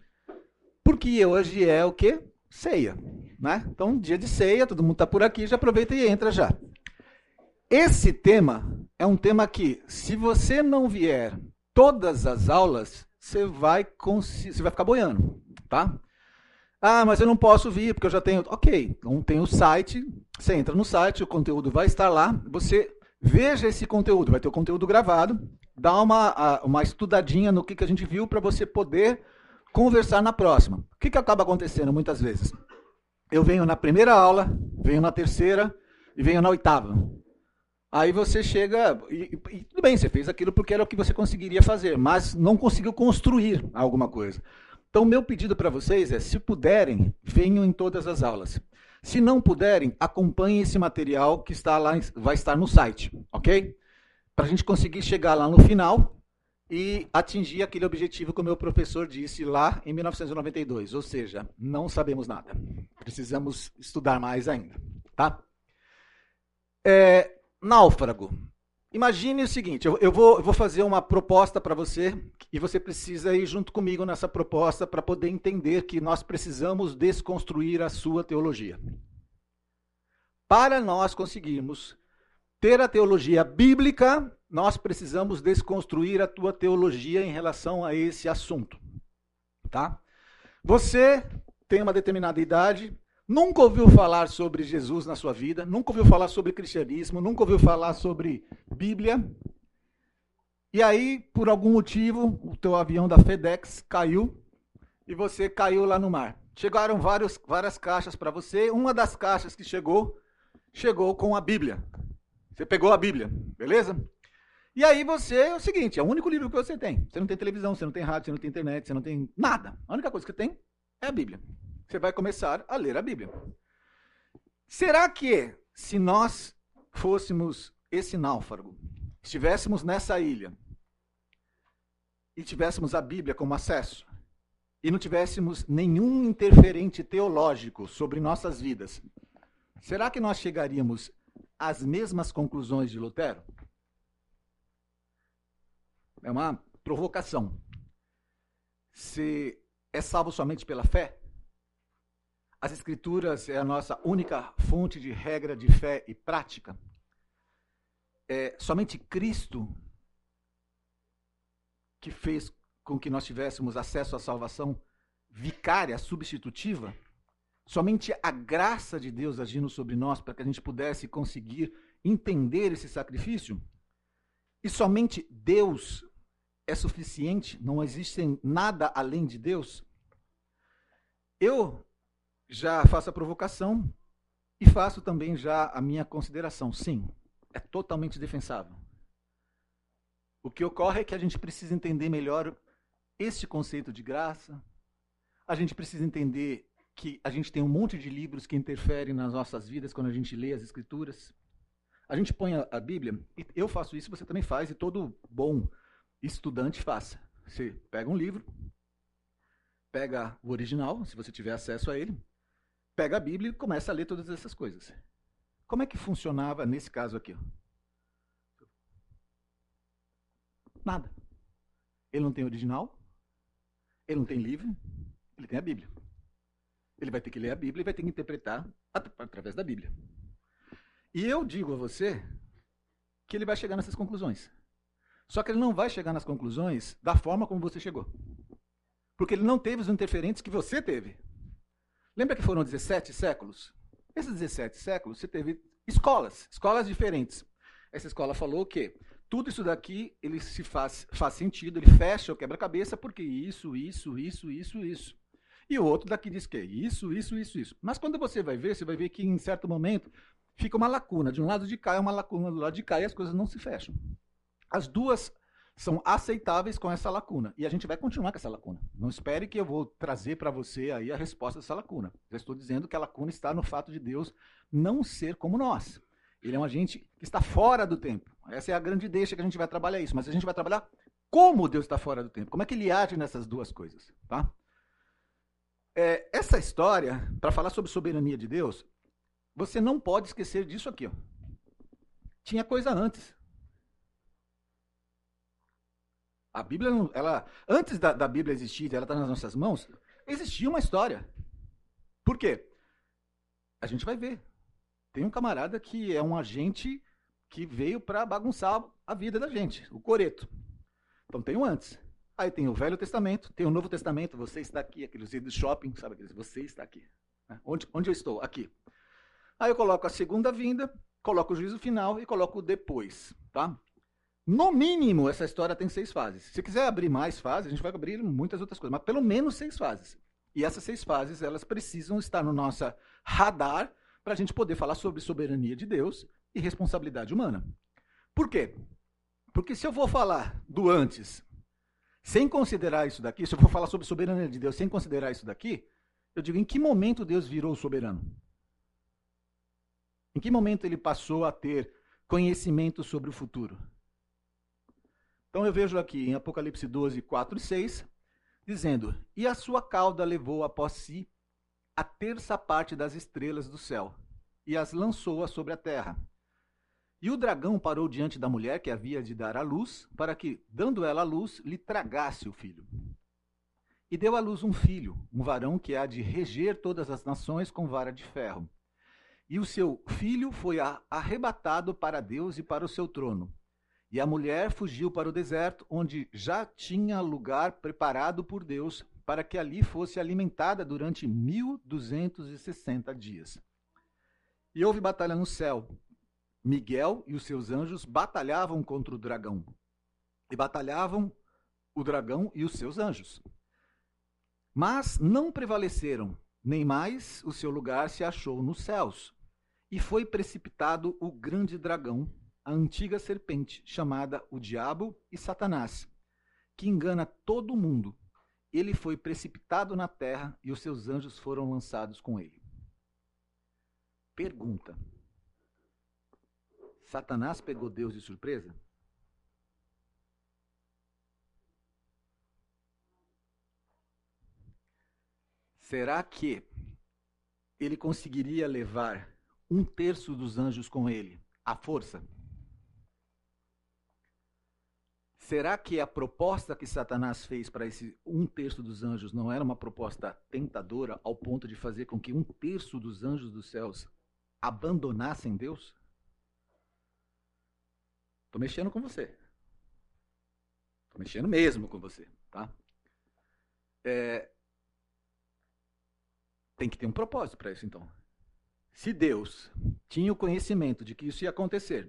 A: porque hoje é o que? Ceia. Né? Então, dia de ceia, todo mundo está por aqui, já aproveita e entra já. Esse tema é um tema que, se você não vier todas as aulas, você vai, você vai ficar boiando, tá? Ah, mas eu não posso vir porque eu já tenho. Ok, então tem o site, você entra no site, o conteúdo vai estar lá, você veja esse conteúdo, vai ter o conteúdo gravado, dá uma, uma estudadinha no que, que a gente viu para você poder conversar na próxima. O que, que acaba acontecendo muitas vezes? Eu venho na primeira aula, venho na terceira e venho na oitava. Aí você chega e, e, tudo bem, você fez aquilo porque era o que você conseguiria fazer, mas não conseguiu construir alguma coisa. Então, meu pedido para vocês é, se puderem, venham em todas as aulas. Se não puderem, acompanhem esse material que está lá, vai estar no site, ok? Para a gente conseguir chegar lá no final e atingir aquele objetivo que o meu professor disse lá em 1992. Ou seja, não sabemos nada. Precisamos estudar mais ainda, tá? É, náufrago. Imagine o seguinte: eu, eu, vou, eu vou fazer uma proposta para você e você precisa ir junto comigo nessa proposta para poder entender que nós precisamos desconstruir a sua teologia. Para nós conseguirmos ter a teologia bíblica, nós precisamos desconstruir a tua teologia em relação a esse assunto. Tá? Você tem uma determinada idade, nunca ouviu falar sobre Jesus na sua vida, nunca ouviu falar sobre cristianismo, nunca ouviu falar sobre Bíblia. E aí, por algum motivo, o teu avião da FedEx caiu e você caiu lá no mar. Chegaram vários, várias caixas para você. Uma das caixas que chegou, chegou com a Bíblia. Você pegou a Bíblia, beleza? E aí você é o seguinte, é o único livro que você tem. Você não tem televisão, você não tem rádio, você não tem internet, você não tem nada. A única coisa que tem é a Bíblia. Você vai começar a ler a Bíblia. Será que se nós fôssemos esse náufrago, estivéssemos nessa ilha e tivéssemos a Bíblia como acesso e não tivéssemos nenhum interferente teológico sobre nossas vidas, será que nós chegaríamos às mesmas conclusões de Lutero? É uma provocação. Se é salvo somente pela fé? As Escrituras é a nossa única fonte de regra de fé e prática? É somente Cristo que fez com que nós tivéssemos acesso à salvação vicária, substitutiva? Somente a graça de Deus agindo sobre nós para que a gente pudesse conseguir entender esse sacrifício? E somente Deus é suficiente? Não existe nada além de Deus? Eu já faço a provocação e faço também já a minha consideração. Sim, é totalmente defensável. O que ocorre é que a gente precisa entender melhor este conceito de graça. A gente precisa entender que a gente tem um monte de livros que interferem nas nossas vidas quando a gente lê as escrituras. A gente põe a, Bíblia, e eu faço isso, você também faz, e todo bom estudante faça. Você pega um livro, pega o original, se você tiver acesso a ele, pega a Bíblia e começa a ler todas essas coisas. Como é que funcionava nesse caso aqui? Nada. Ele não tem original, ele não tem livro, ele tem a Bíblia. Ele vai ter que ler a Bíblia e vai ter que interpretar através da Bíblia. E eu digo a você que ele vai chegar nessas conclusões. Só que ele não vai chegar nas conclusões da forma como você chegou. Porque ele não teve os interferentes que você teve. Lembra que foram 17 séculos? Esses 17 séculos você teve escolas, escolas diferentes. Essa escola falou que tudo isso daqui ele se faz, faz sentido, ele fecha o quebra-cabeça porque isso, isso, isso, isso, isso. E o outro daqui diz que é isso, isso, isso, isso. Mas quando você vai ver, você vai ver que em certo momento fica uma lacuna. De um lado de cá é uma lacuna, do lado de cá e as coisas não se fecham. As duas são aceitáveis com essa lacuna. E a gente vai continuar com essa lacuna. Não espere que eu vou trazer para você aí a resposta dessa lacuna. Já estou dizendo que a lacuna está no fato de Deus não ser como nós. Ele é um agente que está fora do tempo. Essa é a grande deixa que a gente vai trabalhar isso. Mas a gente vai trabalhar como Deus está fora do tempo. Como é que ele age nessas duas coisas. Tá? É, essa história, para falar sobre soberania de Deus, você não pode esquecer disso aqui. Ó. Tinha coisa antes. A Bíblia, ela, antes da, da Bíblia existir, ela está nas nossas mãos, existia uma história. Por quê? A gente vai ver. Tem um camarada que é um agente que veio para bagunçar a vida da gente, o Coreto. Então tem o antes. Aí tem o Velho Testamento, tem o Novo Testamento, você está aqui, aqueles do shopping, sabe aqueles, você está aqui. Né? Onde, onde eu estou? Aqui. Aí eu coloco a segunda vinda, coloco o juízo final e coloco o depois, tá? No mínimo, essa história tem seis fases. Se quiser abrir mais fases, a gente vai abrir muitas outras coisas, mas pelo menos seis fases. E essas seis fases, elas precisam estar no nosso radar para a gente poder falar sobre soberania de Deus e responsabilidade humana. Por quê? Porque se eu vou falar do antes, sem considerar isso daqui, se eu for falar sobre soberania de Deus sem considerar isso daqui, eu digo, em que momento Deus virou soberano? Em que momento ele passou a ter conhecimento sobre o futuro? Então eu vejo aqui em Apocalipse 12, 4 e 6, dizendo: E a sua cauda levou após si a terça parte das estrelas do céu, e as lançou sobre a terra. E o dragão parou diante da mulher que havia de dar à luz, para que, dando ela a luz, lhe tragasse o filho. E deu à luz um filho, um varão que há de reger todas as nações com vara de ferro. E o seu filho foi arrebatado para Deus e para o seu trono. E a mulher fugiu para o deserto, onde já tinha lugar preparado por Deus para que ali fosse alimentada durante 1260 dias. E houve batalha no céu. Miguel e os seus anjos batalhavam contra o dragão. E batalhavam o dragão e os seus anjos. Mas não prevaleceram, nem mais o seu lugar se achou nos céus. E foi precipitado o grande dragão, a antiga serpente, chamada o Diabo e Satanás, que engana todo mundo. Ele foi precipitado na terra e os seus anjos foram lançados com ele. Pergunta: Satanás pegou Deus de surpresa? Será que ele conseguiria levar um terço dos anjos com ele à força? Será que a proposta que Satanás fez para esse um terço dos anjos não era uma proposta tentadora ao ponto de fazer com que um terço dos anjos dos céus abandonassem Deus? Estou mexendo com você. Estou mexendo mesmo com você, tá? É, tem que ter um propósito para isso, então. Se Deus tinha o conhecimento de que isso ia acontecer,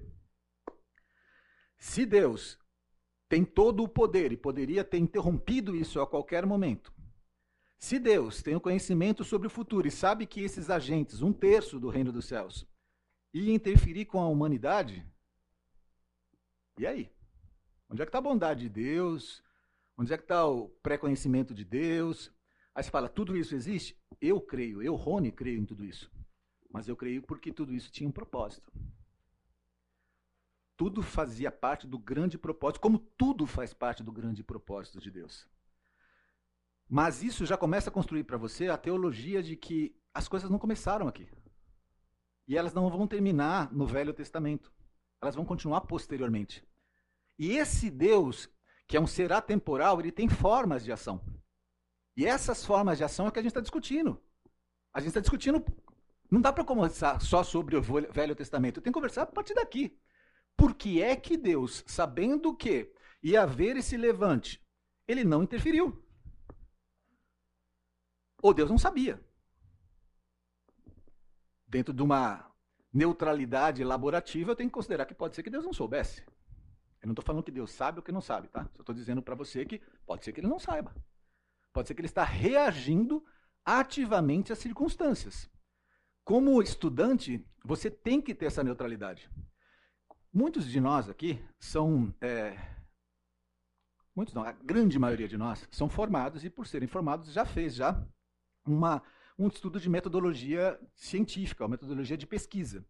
A: se Deus tem todo o poder e poderia ter interrompido isso a qualquer momento, se Deus tem o conhecimento sobre o futuro e sabe que esses agentes, um terço do reino dos céus, iam interferir com a humanidade, e aí? Onde é que está a bondade de Deus? Onde é que está o pré-conhecimento de Deus? Aí você fala, tudo isso existe? Eu creio, eu, Rony, creio em tudo isso. Mas eu creio porque tudo isso tinha um propósito. Tudo fazia parte do grande propósito, como tudo faz parte do grande propósito de Deus. Mas isso já começa a construir para você a teologia de que as coisas não começaram aqui. E elas não vão terminar no Velho Testamento. Elas vão continuar posteriormente. E esse Deus, que é um ser atemporal, ele tem formas de ação. E essas formas de ação é que a gente está discutindo. A gente está discutindo. Não dá para conversar só sobre o Velho Testamento. Tem que conversar a partir daqui. Por que é que Deus, sabendo que ia haver esse levante, ele não interferiu? Ou Deus não sabia? Dentro de uma neutralidade elaborativa, eu tenho que considerar que pode ser que Deus não soubesse. Eu não estou falando que Deus sabe ou que não sabe, tá? Só estou dizendo para você que pode ser que ele não saiba. Pode ser que ele está reagindo ativamente às circunstâncias. Como estudante, você tem que ter essa neutralidade. Muitos de nós aqui são. É, muitos não, a grande maioria de nós são formados e, por serem formados, já fez já uma, um estudo de metodologia científica, uma metodologia de pesquisa.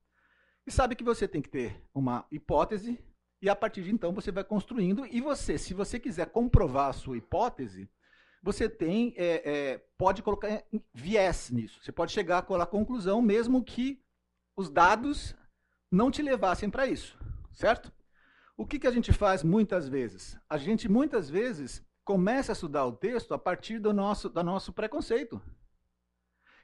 A: E sabe que você tem que ter uma hipótese e a partir de então você vai construindo. E você, se você quiser comprovar a sua hipótese, você tem, é, é, pode colocar viés nisso. Você pode chegar à conclusão, mesmo que os dados não te levassem para isso, certo? O que, que a gente faz muitas vezes? A gente muitas vezes começa a estudar o texto a partir do nosso, do nosso preconceito.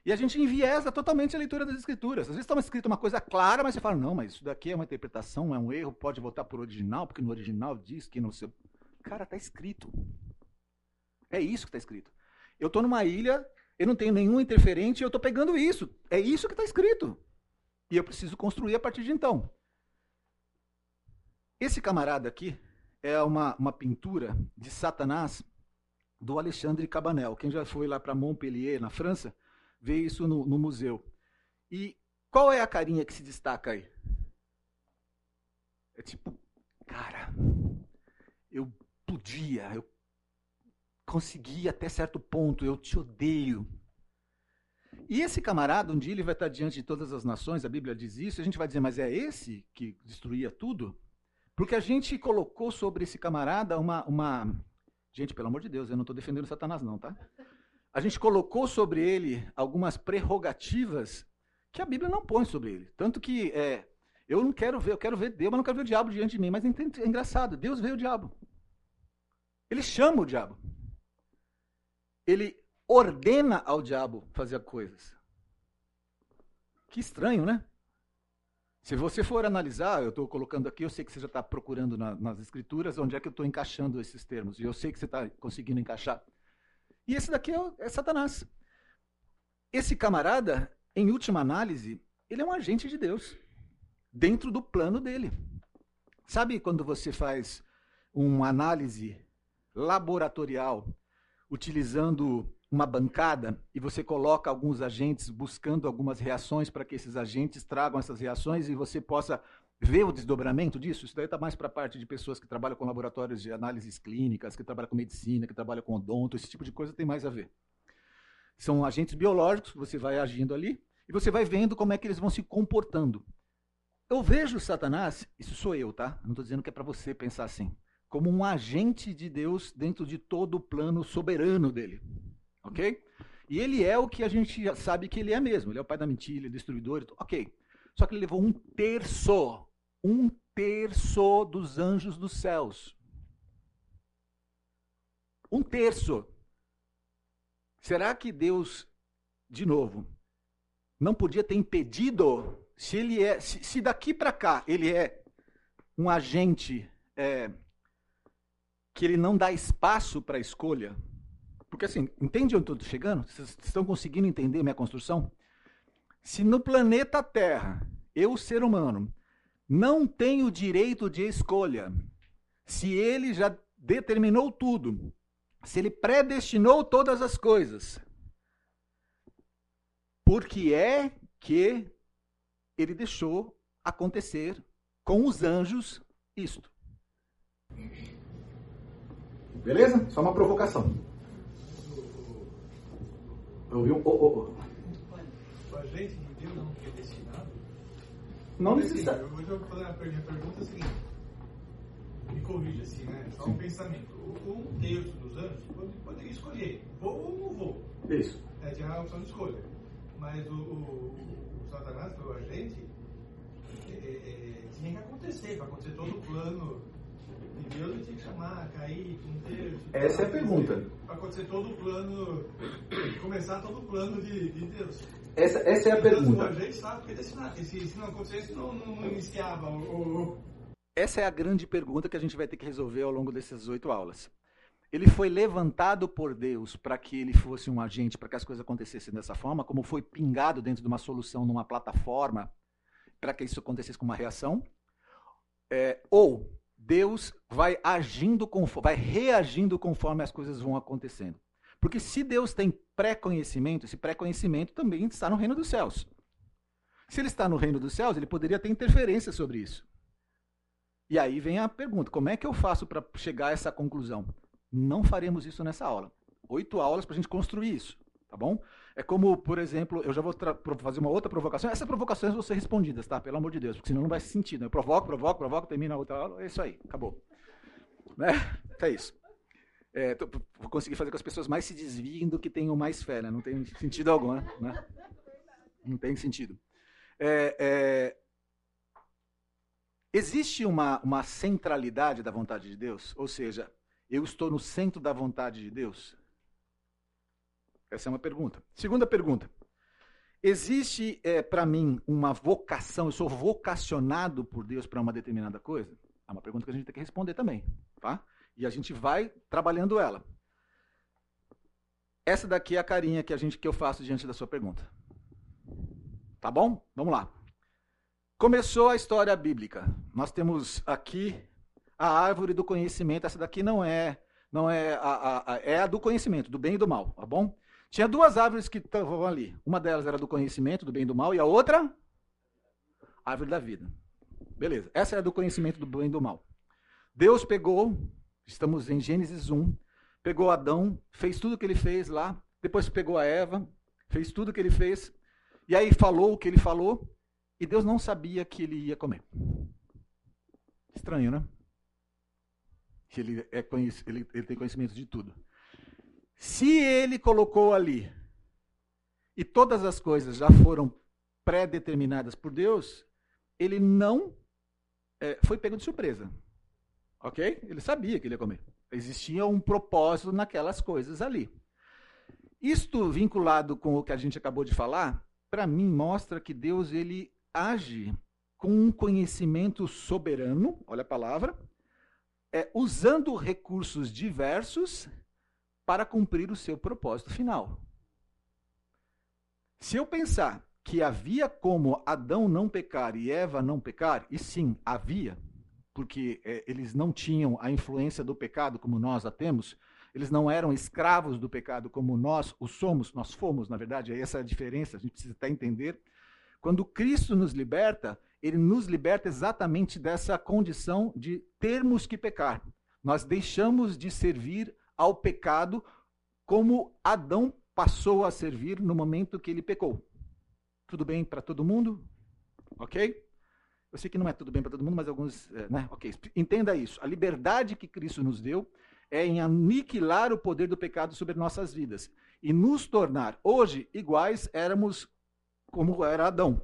A: E a gente enviesa totalmente a leitura das escrituras. Às vezes está escrito uma coisa clara, mas você fala, não, mas isso daqui é uma interpretação, é um erro, pode voltar o original, porque no original diz que não sei. Cara, está escrito. É isso que está escrito. Eu estou numa ilha, eu não tenho nenhum interferente, eu estou pegando isso. É isso que está escrito. E eu preciso construir a partir de então. Esse camarada aqui é uma, uma pintura de Satanás do Alexandre Cabanel. Quem já foi lá para Montpellier, na França, vê isso no, no museu. E qual é a carinha que se destaca aí? É tipo, cara, eu podia, eu consegui até certo ponto, eu te odeio. E esse camarada, um dia ele vai estar diante de todas as nações, a Bíblia diz isso, a gente vai dizer, mas é esse que destruía tudo? Porque a gente colocou sobre esse camarada uma. uma... Gente, pelo amor de Deus, eu não estou defendendo Satanás, não, tá? A gente colocou sobre ele algumas prerrogativas que a Bíblia não põe sobre ele. Tanto que é, eu não quero ver, eu quero ver Deus, mas não quero ver o diabo diante de mim. Mas é, é engraçado, Deus veio o diabo. Ele chama o diabo ele ordena ao diabo fazer coisas. Que estranho, né? Se você for analisar, eu estou colocando aqui, eu sei que você já está procurando na, nas escrituras onde é que eu estou encaixando esses termos, e eu sei que você está conseguindo encaixar. E esse daqui é, é Satanás. Esse camarada, em última análise, ele é um agente de Deus, dentro do plano dele. Sabe quando você faz uma análise laboratorial utilizando uma bancada e você coloca alguns agentes buscando algumas reações para que esses agentes tragam essas reações e você possa ver o desdobramento disso? Isso daí está mais para a parte de pessoas que trabalham com laboratórios de análises clínicas, que trabalham com medicina, que trabalham com odonto, esse tipo de coisa tem mais a ver. São agentes biológicos que você vai agindo ali e você vai vendo como é que eles vão se comportando. Eu vejo Satanás, isso sou eu, tá? Não estou dizendo que é para você pensar assim, como um agente de Deus dentro de todo o plano soberano dele. Ok? E ele é o que a gente já sabe que ele é mesmo. Ele é o pai da mentira, ele é destruidor. Ok. Só que ele levou um terço, um terço dos anjos dos céus. Um terço. Será que Deus, de novo, não podia ter impedido se ele é, se, se daqui para cá ele é um agente é, que ele não dá espaço para escolha, porque assim, entende onde eu estou chegando? Vocês estão conseguindo entender minha construção? Se no planeta Terra, eu, ser humano, não tenho direito de escolha, se ele já determinou tudo, se ele predestinou todas as coisas, por que é que ele deixou acontecer com os anjos isto. Beleza? Só uma provocação. Eu vi um. Oh, oh,
G: oh. O agente de Deus não é destinado?
A: Não necessariamente.
G: Hoje eu vou fazer uma pergunta assim. Me corrija assim, né? Só um Sim. pensamento. Um terço dos anos poderia escolher. Vou ou não vou?
A: Isso.
G: É, tinha a opção de escolha. Mas o, o Satanás, foi o agente, é, é, é, tinha que acontecer, para acontecer todo o plano de Deus, ele tinha que chamar, cair, terço.
A: Essa é a pergunta.
G: Para acontecer todo o plano, começar todo o plano de, de Deus.
A: Essa, essa é a pergunta.
G: Se, se não acontecesse, não, não iniciava o, o...
A: Essa é a grande pergunta que a gente vai ter que resolver ao longo dessas oito aulas. Ele foi levantado por Deus para que ele fosse um agente, para que as coisas acontecessem dessa forma, como foi pingado dentro de uma solução numa plataforma, para que isso acontecesse com uma reação. É, ou Deus vai agindo, vai reagindo conforme as coisas vão acontecendo. Porque se Deus tem pré-conhecimento, esse pré-conhecimento também está no reino dos céus. Se ele está no reino dos céus, ele poderia ter interferência sobre isso. E aí vem a pergunta: como é que eu faço para chegar a essa conclusão? Não faremos isso nessa aula. Oito aulas para a gente construir isso, tá bom? É como, por exemplo, eu já vou fazer uma outra provocação. Essas provocações vão ser respondidas, tá? Pelo amor de Deus, porque senão não vai sentido. Eu provoco, provoco, provoco, termina a outra aula, é isso aí, acabou. Né? É isso. É, tô, vou conseguir fazer com que as pessoas mais se desviem do que tenham mais fé, né? Não tem sentido algum, né? Não tem sentido. É, é, existe uma, uma centralidade da vontade de Deus? Ou seja, eu estou no centro da vontade de Deus? Essa é uma pergunta. Segunda pergunta. Existe é, para mim uma vocação? Eu sou vocacionado por Deus para uma determinada coisa? É uma pergunta que a gente tem que responder também, tá? E a gente vai trabalhando ela. Essa daqui é a carinha que a gente que eu faço diante da sua pergunta. Tá bom? Vamos lá. Começou a história bíblica. Nós temos aqui a árvore do conhecimento, essa daqui não é, não é a, a, a, é a do conhecimento, do bem e do mal, tá bom? Tinha duas árvores que estavam ali. Uma delas era do conhecimento, do bem e do mal, e a outra, árvore da vida. Beleza. Essa era do conhecimento do bem e do mal. Deus pegou, estamos em Gênesis 1, pegou Adão, fez tudo o que ele fez lá, depois pegou a Eva, fez tudo o que ele fez, e aí falou o que ele falou, e Deus não sabia que ele ia comer. Estranho, né? ele, é ele, ele tem conhecimento de tudo. Se ele colocou ali e todas as coisas já foram pré-determinadas por Deus, ele não é, foi pego de surpresa. Ok? Ele sabia que ele ia comer. Existia um propósito naquelas coisas ali. Isto vinculado com o que a gente acabou de falar, para mim mostra que Deus ele age com um conhecimento soberano, olha a palavra, é, usando recursos diversos para cumprir o seu propósito final. Se eu pensar que havia como Adão não pecar e Eva não pecar, e sim, havia, porque é, eles não tinham a influência do pecado como nós a temos, eles não eram escravos do pecado como nós o somos, nós fomos, na verdade, essa é a diferença, a gente precisa até entender. Quando Cristo nos liberta, ele nos liberta exatamente dessa condição de termos que pecar. Nós deixamos de servir ao pecado como Adão passou a servir no momento que ele pecou. Tudo bem para todo mundo? Ok? Eu sei que não é tudo bem para todo mundo, mas alguns. É, né? Ok. Entenda isso. A liberdade que Cristo nos deu é em aniquilar o poder do pecado sobre nossas vidas e nos tornar hoje iguais éramos como era Adão.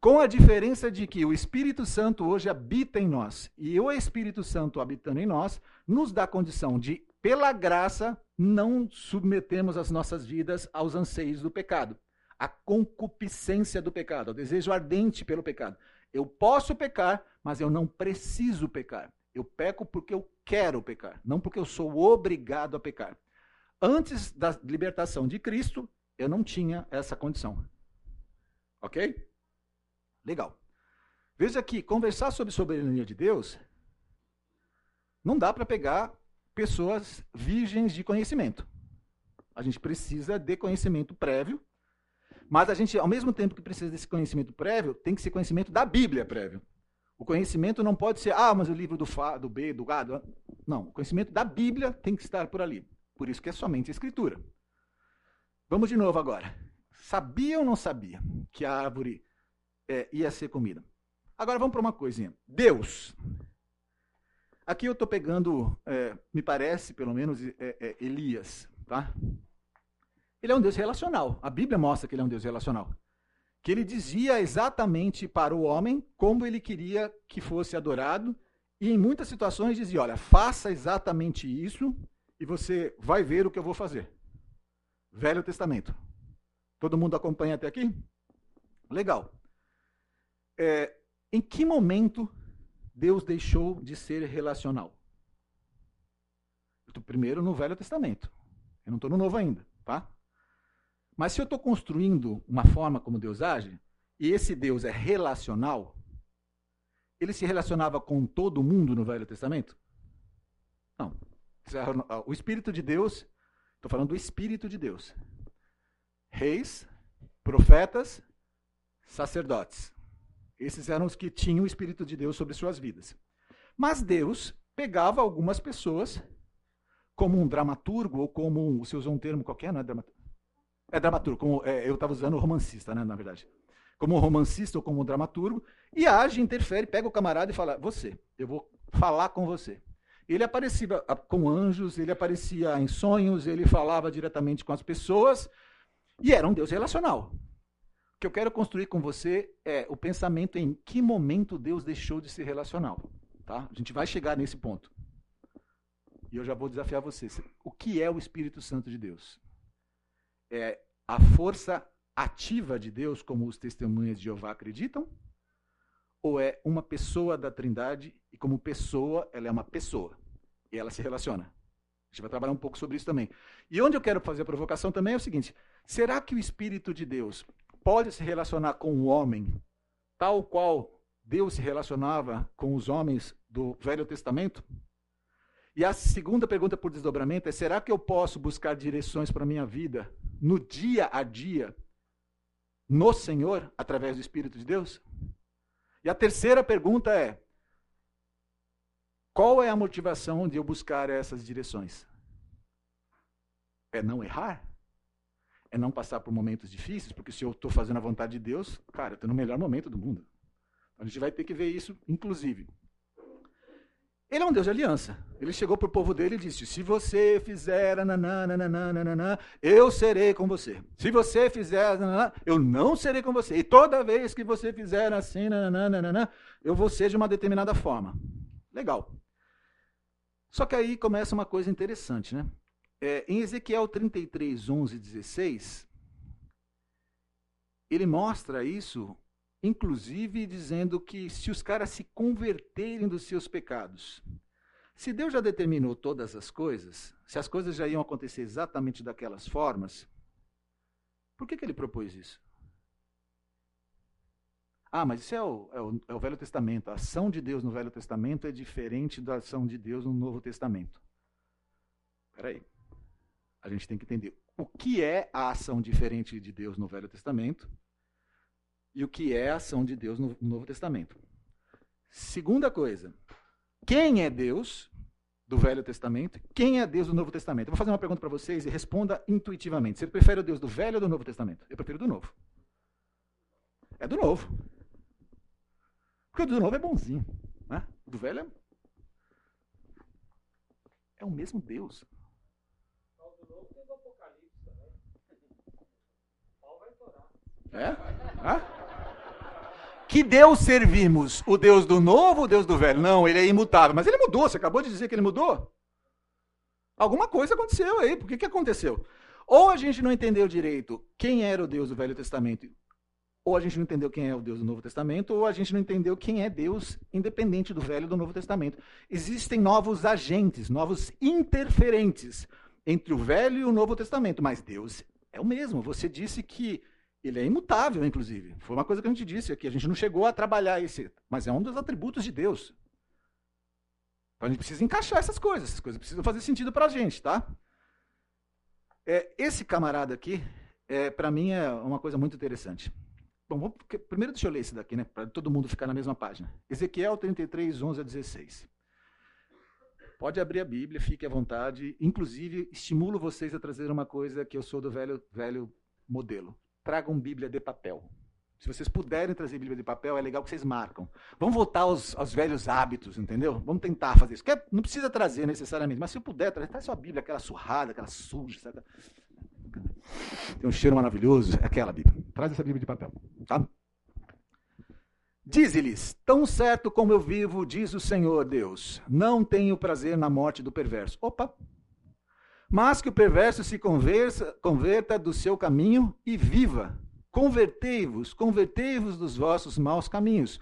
A: Com a diferença de que o Espírito Santo hoje habita em nós e o Espírito Santo habitando em nós nos dá condição de, pela graça, não submetemos as nossas vidas aos anseios do pecado, à concupiscência do pecado, ao desejo ardente pelo pecado. Eu posso pecar, mas eu não preciso pecar. Eu peco porque eu quero pecar, não porque eu sou obrigado a pecar. Antes da libertação de Cristo, eu não tinha essa condição. Ok? Legal. Veja que conversar sobre soberania de Deus não dá para pegar pessoas virgens de conhecimento. A gente precisa de conhecimento prévio, mas a gente, ao mesmo tempo que precisa desse conhecimento prévio, tem que ser conhecimento da Bíblia prévio. O conhecimento não pode ser, ah, mas o livro do Fá, do B, do Gado. Não, o conhecimento da Bíblia tem que estar por ali. Por isso que é somente a Escritura. Vamos de novo agora. Sabia ou não sabia que a árvore é, ia ser comida? Agora vamos para uma coisinha. Deus. Aqui eu estou pegando, é, me parece, pelo menos, é, é, Elias. Tá? Ele é um Deus relacional. A Bíblia mostra que ele é um Deus relacional que ele dizia exatamente para o homem como ele queria que fosse adorado, e em muitas situações dizia: Olha, faça exatamente isso e você vai ver o que eu vou fazer. Velho Testamento. Todo mundo acompanha até aqui? Legal. É, em que momento Deus deixou de ser relacional? Primeiro no Velho Testamento. Eu não estou no Novo ainda, tá? Mas se eu estou construindo uma forma como Deus age, e esse Deus é relacional, ele se relacionava com todo mundo no Velho Testamento? Não. O Espírito de Deus, estou falando do Espírito de Deus. Reis, profetas, sacerdotes. Esses eram os que tinham o Espírito de Deus sobre suas vidas. Mas Deus pegava algumas pessoas, como um dramaturgo, ou como você usou um termo qualquer, não é dramaturgo? É dramaturgo, como, é, eu estava usando romancista, né, na verdade. Como romancista ou como dramaturgo, e age, interfere, pega o camarada e fala: Você, eu vou falar com você. Ele aparecia com anjos, ele aparecia em sonhos, ele falava diretamente com as pessoas, e era um Deus relacional. Que eu quero construir com você é o pensamento em que momento Deus deixou de ser relacional. Tá? A gente vai chegar nesse ponto. E eu já vou desafiar você. O que é o Espírito Santo de Deus? é a força ativa de Deus, como os testemunhas de Jeová acreditam? Ou é uma pessoa da Trindade e, como pessoa, ela é uma pessoa e ela se relaciona? A gente vai trabalhar um pouco sobre isso também. E onde eu quero fazer a provocação também é o seguinte: será que o Espírito de Deus pode se relacionar com o homem tal qual Deus se relacionava com os homens do Velho Testamento? E a segunda pergunta por desdobramento é: será que eu posso buscar direções para a minha vida no dia a dia no Senhor através do Espírito de Deus? E a terceira pergunta é: qual é a motivação de eu buscar essas direções? É não errar? É não passar por momentos difíceis? Porque se eu estou fazendo a vontade de Deus, cara, eu estou no melhor momento do mundo. A gente vai ter que ver isso, inclusive. Ele é um Deus de aliança. Ele chegou para o povo dele e disse: Se você fizer nananana, eu serei com você. Se você fizer nananana, eu não serei com você. E toda vez que você fizer assim, nananana, eu vou ser de uma determinada forma. Legal. Só que aí começa uma coisa interessante, né? É, em Ezequiel 33, 11 e 16, ele mostra isso inclusive dizendo que se os caras se converterem dos seus pecados, Se Deus já determinou todas as coisas, se as coisas já iam acontecer exatamente daquelas formas, por que, que ele propôs isso? Ah, mas isso é o, é, o, é o, Velho Testamento. A ação de Deus no Velho Testamento é diferente da ação de Deus no Novo Testamento. Espera aí. A gente tem que entender o que é a ação diferente de Deus no Velho Testamento e o que é a ação de Deus no Novo Testamento. Segunda coisa, quem é Deus do Velho Testamento? Quem é Deus do Novo Testamento? Eu vou fazer uma pergunta para vocês e responda intuitivamente. Você prefere o Deus do Velho ou do Novo Testamento? Eu prefiro do Novo. É do Novo. Porque o do Novo é bonzinho. Né? O do Velho é. É o mesmo Deus. É? Hã? Que Deus servimos? O Deus do novo o Deus do velho? Não, ele é imutável. Mas ele mudou, você acabou de dizer que ele mudou. Alguma coisa aconteceu aí. Por que, que aconteceu? Ou a gente não entendeu direito quem era o Deus do Velho Testamento, ou a gente não entendeu quem é o Deus do Novo Testamento, ou a gente não entendeu quem é Deus independente do Velho e do Novo Testamento. Existem novos agentes, novos interferentes entre o Velho e o Novo Testamento, mas Deus é o mesmo. Você disse que ele é imutável, inclusive. Foi uma coisa que a gente disse aqui. A gente não chegou a trabalhar esse, mas é um dos atributos de Deus. Então a gente precisa encaixar essas coisas. Essas coisas precisam fazer sentido para a gente, tá? É, esse camarada aqui, é, para mim, é uma coisa muito interessante. Bom, vamos, primeiro deixa eu ler esse daqui, né? Para todo mundo ficar na mesma página. Ezequiel 33, 11 a 16. Pode abrir a Bíblia, fique à vontade. Inclusive, estimulo vocês a trazer uma coisa que eu sou do velho, velho modelo tragam Bíblia de papel. Se vocês puderem trazer Bíblia de papel, é legal que vocês marcam. Vamos voltar aos, aos velhos hábitos, entendeu? Vamos tentar fazer isso. Quer, não precisa trazer necessariamente, mas se puder, trazer, traz sua Bíblia, aquela surrada, aquela suja, sabe? Tem um cheiro maravilhoso, é aquela Bíblia. Traz essa Bíblia de papel, tá? Dize-lhes: Tão certo como eu vivo, diz o Senhor Deus, não tenho prazer na morte do perverso. Opa, mas que o perverso se conversa, converta do seu caminho e viva. Convertei-vos, convertei-vos dos vossos maus caminhos.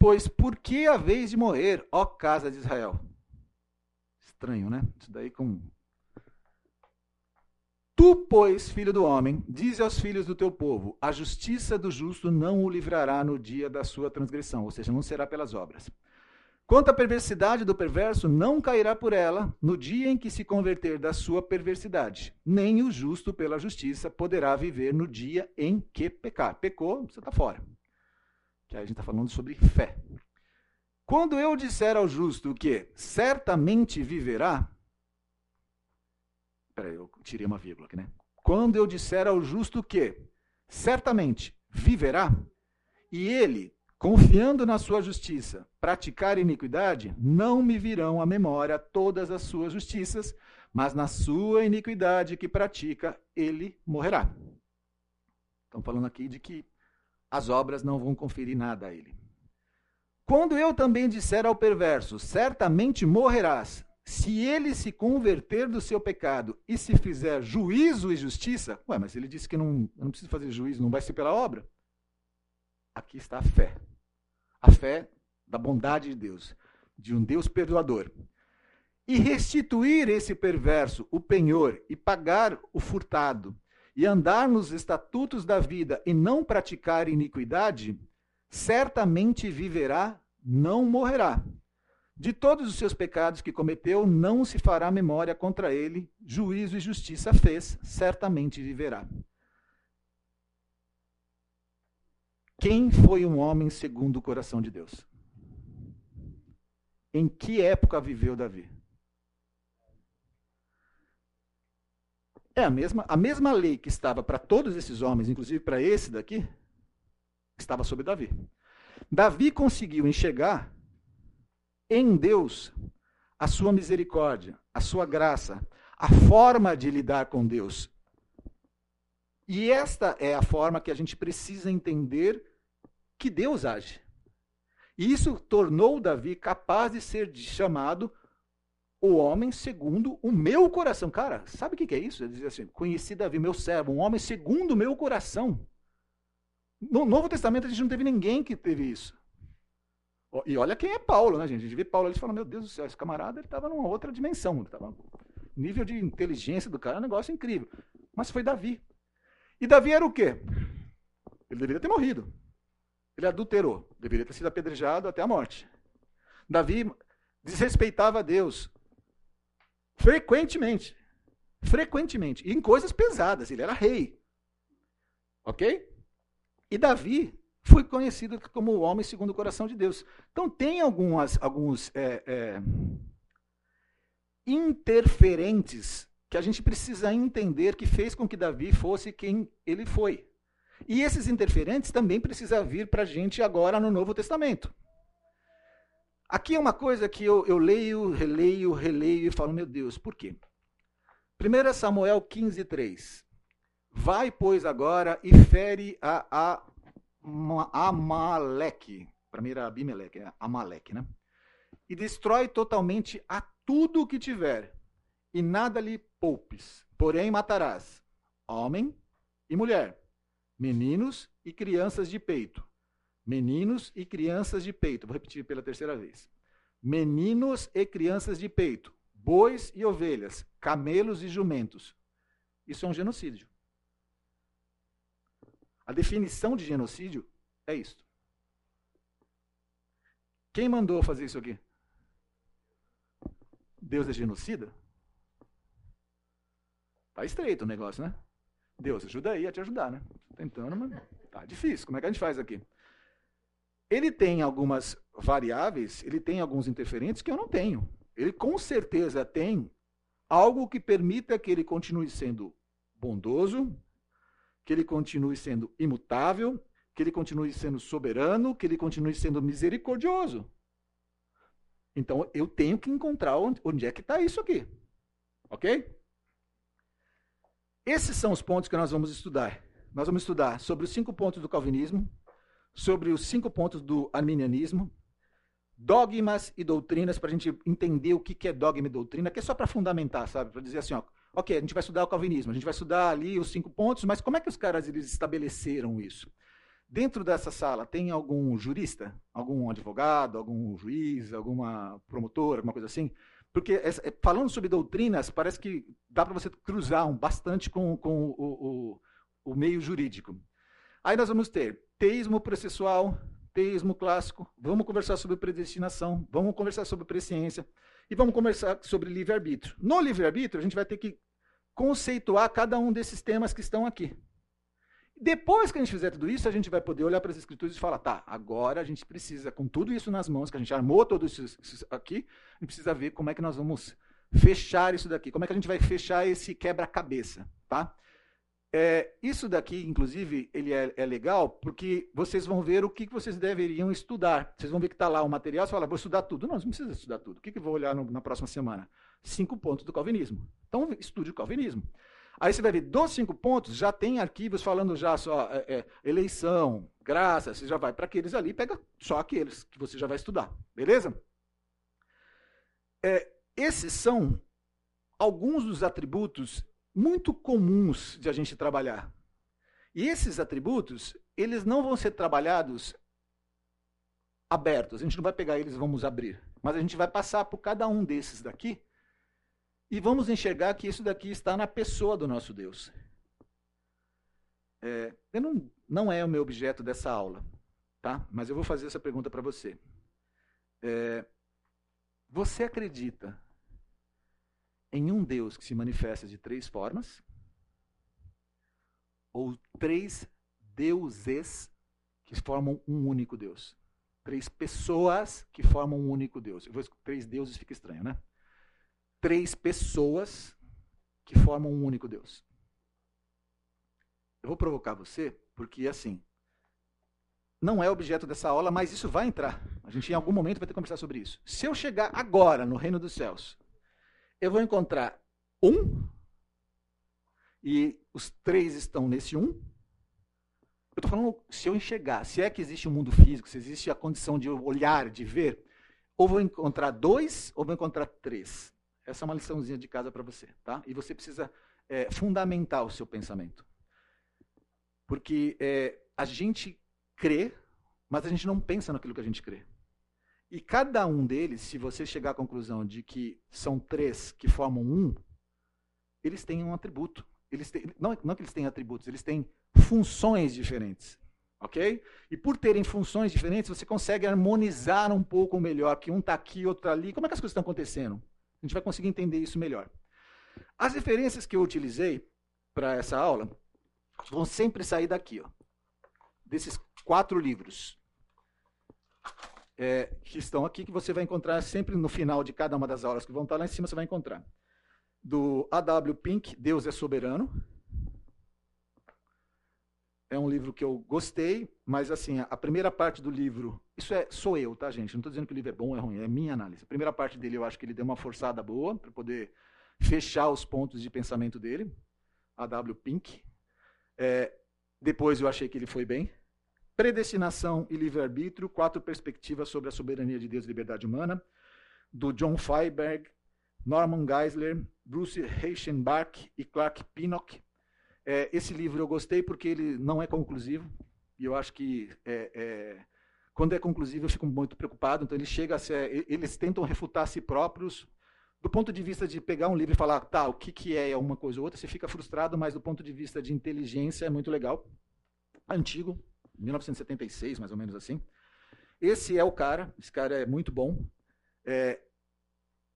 A: Pois por que a vez de morrer, ó casa de Israel? Estranho, né? Isso daí com. Tu, pois, filho do homem, dize aos filhos do teu povo: a justiça do justo não o livrará no dia da sua transgressão, ou seja, não será pelas obras. Quanto à perversidade do perverso, não cairá por ela no dia em que se converter da sua perversidade. Nem o justo pela justiça poderá viver no dia em que pecar. Pecou, você está fora. Que aí a gente está falando sobre fé. Quando eu disser ao justo que certamente viverá. Peraí, eu tirei uma vírgula aqui, né? Quando eu disser ao justo que certamente viverá, e ele confiando na sua justiça, praticar iniquidade, não me virão à memória todas as suas justiças, mas na sua iniquidade que pratica, ele morrerá. Estão falando aqui de que as obras não vão conferir nada a ele. Quando eu também disser ao perverso, certamente morrerás, se ele se converter do seu pecado e se fizer juízo e justiça, ué, mas ele disse que não, não precisa fazer juízo, não vai ser pela obra. Aqui está a fé. A fé da bondade de Deus, de um Deus perdoador. E restituir esse perverso o penhor e pagar o furtado e andar nos estatutos da vida e não praticar iniquidade, certamente viverá, não morrerá. De todos os seus pecados que cometeu, não se fará memória contra ele, juízo e justiça fez, certamente viverá. Quem foi um homem segundo o coração de Deus? Em que época viveu Davi? É a mesma, a mesma lei que estava para todos esses homens, inclusive para esse daqui, estava sobre Davi. Davi conseguiu enxergar em Deus a sua misericórdia, a sua graça, a forma de lidar com Deus. E esta é a forma que a gente precisa entender que Deus age. E isso tornou Davi capaz de ser chamado o homem segundo o meu coração. Cara, sabe o que é isso? Ele diz assim: Conheci Davi, meu servo, um homem segundo o meu coração. No Novo Testamento a gente não teve ninguém que teve isso. E olha quem é Paulo, né, gente? A gente vê Paulo ali e fala, meu Deus do céu, esse camarada ele estava numa outra dimensão. Tava... O nível de inteligência do cara é um negócio incrível. Mas foi Davi. E Davi era o quê? Ele deveria ter morrido. Ele adulterou. Deveria ter sido apedrejado até a morte. Davi desrespeitava Deus. Frequentemente. Frequentemente. E em coisas pesadas. Ele era rei. Ok? E Davi foi conhecido como o homem segundo o coração de Deus. Então tem algumas, alguns é, é, interferentes que a gente precisa entender que fez com que Davi fosse quem ele foi. E esses interferentes também precisam vir para a gente agora no Novo Testamento. Aqui é uma coisa que eu, eu leio, releio, releio e falo, meu Deus, por quê? 1 Samuel 15, 3. Vai, pois, agora e fere a, a Amaleque. Para mim era Abimeleque, é Amaleque, né? E destrói totalmente a tudo o que tiver, e nada lhe poupes. Porém matarás homem e mulher, meninos e crianças de peito. Meninos e crianças de peito. Vou repetir pela terceira vez. Meninos e crianças de peito, bois e ovelhas, camelos e jumentos. Isso é um genocídio. A definição de genocídio é isto. Quem mandou fazer isso aqui? Deus é genocida? Tá estreito o negócio, né? Deus, ajuda aí a te ajudar, né? Tentando, mas tá difícil. Como é que a gente faz aqui? Ele tem algumas variáveis, ele tem alguns interferentes que eu não tenho. Ele com certeza tem algo que permita que ele continue sendo bondoso, que ele continue sendo imutável, que ele continue sendo soberano, que ele continue sendo misericordioso. Então eu tenho que encontrar onde, onde é que está isso aqui. Ok? Esses são os pontos que nós vamos estudar. Nós vamos estudar sobre os cinco pontos do calvinismo, sobre os cinco pontos do arminianismo, dogmas e doutrinas, para a gente entender o que é dogma e doutrina, que é só para fundamentar, sabe? Para dizer assim, ó, Ok, a gente vai estudar o calvinismo, a gente vai estudar ali os cinco pontos, mas como é que os caras eles estabeleceram isso? Dentro dessa sala tem algum jurista, algum advogado, algum juiz, alguma promotora, alguma coisa assim? Porque é, falando sobre doutrinas, parece que dá para você cruzar um, bastante com, com o, o, o meio jurídico. Aí nós vamos ter teísmo processual, teísmo clássico, vamos conversar sobre predestinação, vamos conversar sobre presciência e vamos conversar sobre livre-arbítrio. No livre-arbítrio, a gente vai ter que conceituar cada um desses temas que estão aqui. Depois que a gente fizer tudo isso, a gente vai poder olhar para as escrituras e falar, tá, agora a gente precisa, com tudo isso nas mãos, que a gente armou tudo isso aqui, a gente precisa ver como é que nós vamos fechar isso daqui, como é que a gente vai fechar esse quebra-cabeça, tá? É, isso daqui, inclusive, ele é, é, legal porque vocês vão ver o que, vocês deveriam estudar. Vocês vão ver que está lá o material, você fala, vou estudar tudo. Não, não precisa estudar tudo. O que, que eu vou olhar no, na próxima semana? Cinco pontos do calvinismo. Então, estude o calvinismo. Aí você vai ver, dos cinco pontos, já tem arquivos falando já só é, é, eleição, graça, você já vai para aqueles ali, pega só aqueles que você já vai estudar, beleza? É, esses são alguns dos atributos muito comuns de a gente trabalhar. E esses atributos, eles não vão ser trabalhados abertos. A gente não vai pegar eles e vamos abrir. Mas a gente vai passar por cada um desses daqui e vamos enxergar que isso daqui está na pessoa do nosso Deus. É, não, não é o meu objeto dessa aula, tá? mas eu vou fazer essa pergunta para você. É, você acredita em um Deus que se manifesta de três formas? Ou três deuses que formam um único Deus? Três pessoas que formam um único Deus. Eu vou, três deuses fica estranho, né? três pessoas que formam um único Deus. Eu vou provocar você, porque assim, não é objeto dessa aula, mas isso vai entrar. A gente em algum momento vai ter que conversar sobre isso. Se eu chegar agora no reino dos céus, eu vou encontrar um, e os três estão nesse um. Eu estou falando se eu enxergar, se é que existe um mundo físico, se existe a condição de olhar, de ver, ou vou encontrar dois, ou vou encontrar três. Essa é uma liçãozinha de casa para você, tá? E você precisa é, fundamentar o seu pensamento. Porque é, a gente crê, mas a gente não pensa naquilo que a gente crê. E cada um deles, se você chegar à conclusão de que são três que formam um, eles têm um atributo. Eles têm, não, não que eles têm atributos, eles têm funções diferentes. Ok? E por terem funções diferentes, você consegue harmonizar um pouco melhor, que um está aqui, outro está ali. Como é que as coisas estão acontecendo? A gente vai conseguir entender isso melhor. As referências que eu utilizei para essa aula vão sempre sair daqui, ó, desses quatro livros é, que estão aqui, que você vai encontrar sempre no final de cada uma das aulas que vão estar lá em cima, você vai encontrar. Do A.W. Pink, Deus é Soberano. É um livro que eu gostei, mas assim, a primeira parte do livro, isso é sou eu, tá, gente? Não estou dizendo que o livro é bom ou é ruim, é minha análise. A primeira parte dele eu acho que ele deu uma forçada boa para poder fechar os pontos de pensamento dele. A.W. Pink. É, depois eu achei que ele foi bem. Predestinação e livre-arbítrio, quatro perspectivas sobre a soberania de Deus e liberdade humana, do John Feinberg, Norman Geisler, Bruce Reichenbach e Clark Pinnock. É, esse livro eu gostei porque ele não é conclusivo, e eu acho que é, é, quando é conclusivo eu fico muito preocupado, então ele chega a ser, eles tentam refutar a si próprios, do ponto de vista de pegar um livro e falar, tá, o que, que é uma coisa ou outra, você fica frustrado, mas do ponto de vista de inteligência é muito legal. Antigo, 1976, mais ou menos assim. Esse é o cara, esse cara é muito bom. É,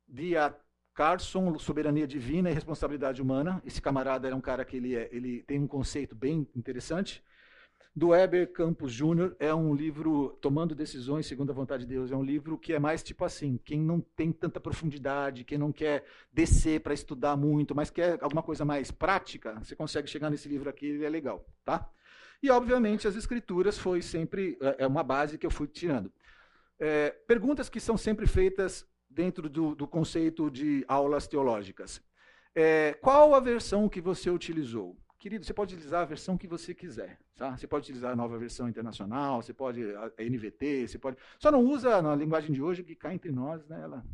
A: Dia Carson, Soberania Divina e Responsabilidade Humana. Esse camarada é um cara que ele, é, ele tem um conceito bem interessante. Do Weber Campos Júnior é um livro, Tomando Decisões segundo a Vontade de Deus, é um livro que é mais tipo assim, quem não tem tanta profundidade, quem não quer descer para estudar muito, mas quer alguma coisa mais prática, você consegue chegar nesse livro aqui, ele é legal, tá? E, obviamente, as escrituras foi sempre é, é uma base que eu fui tirando. É, perguntas que são sempre feitas dentro do, do conceito de aulas teológicas. É, qual a versão que você utilizou? Querido, você pode utilizar a versão que você quiser. Tá? Você pode utilizar a nova versão internacional, você pode a NVT, você pode. Só não usa na linguagem de hoje que cá entre nós, né? Ela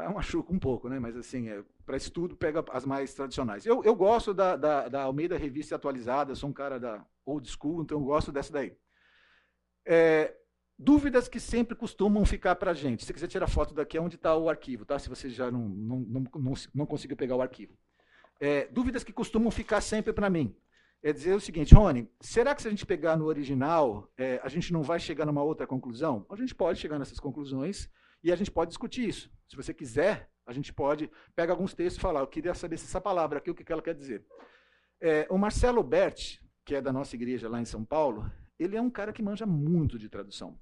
A: ela machuca um pouco, né? mas assim, é, para estudo pega as mais tradicionais. Eu, eu gosto da, da, da, Almeida Revista Atualizada, sou um cara da old school, então eu gosto dessa daí. É, dúvidas que sempre costumam ficar para a gente. Se você quiser tirar foto daqui, é onde está o arquivo, tá? se você já não, não, não, não, não conseguiu pegar o arquivo. É, dúvidas que costumam ficar sempre para mim. É dizer o seguinte, Rony, será que se a gente pegar no original, é, a gente não vai chegar numa outra conclusão? A gente pode chegar nessas conclusões, e a gente pode discutir isso. Se você quiser, a gente pode pegar alguns textos e falar, eu queria saber se essa palavra aqui, o que ela quer dizer. É, o Marcelo Berti, que é da nossa igreja lá em São Paulo, ele é um cara que manja muito de tradução.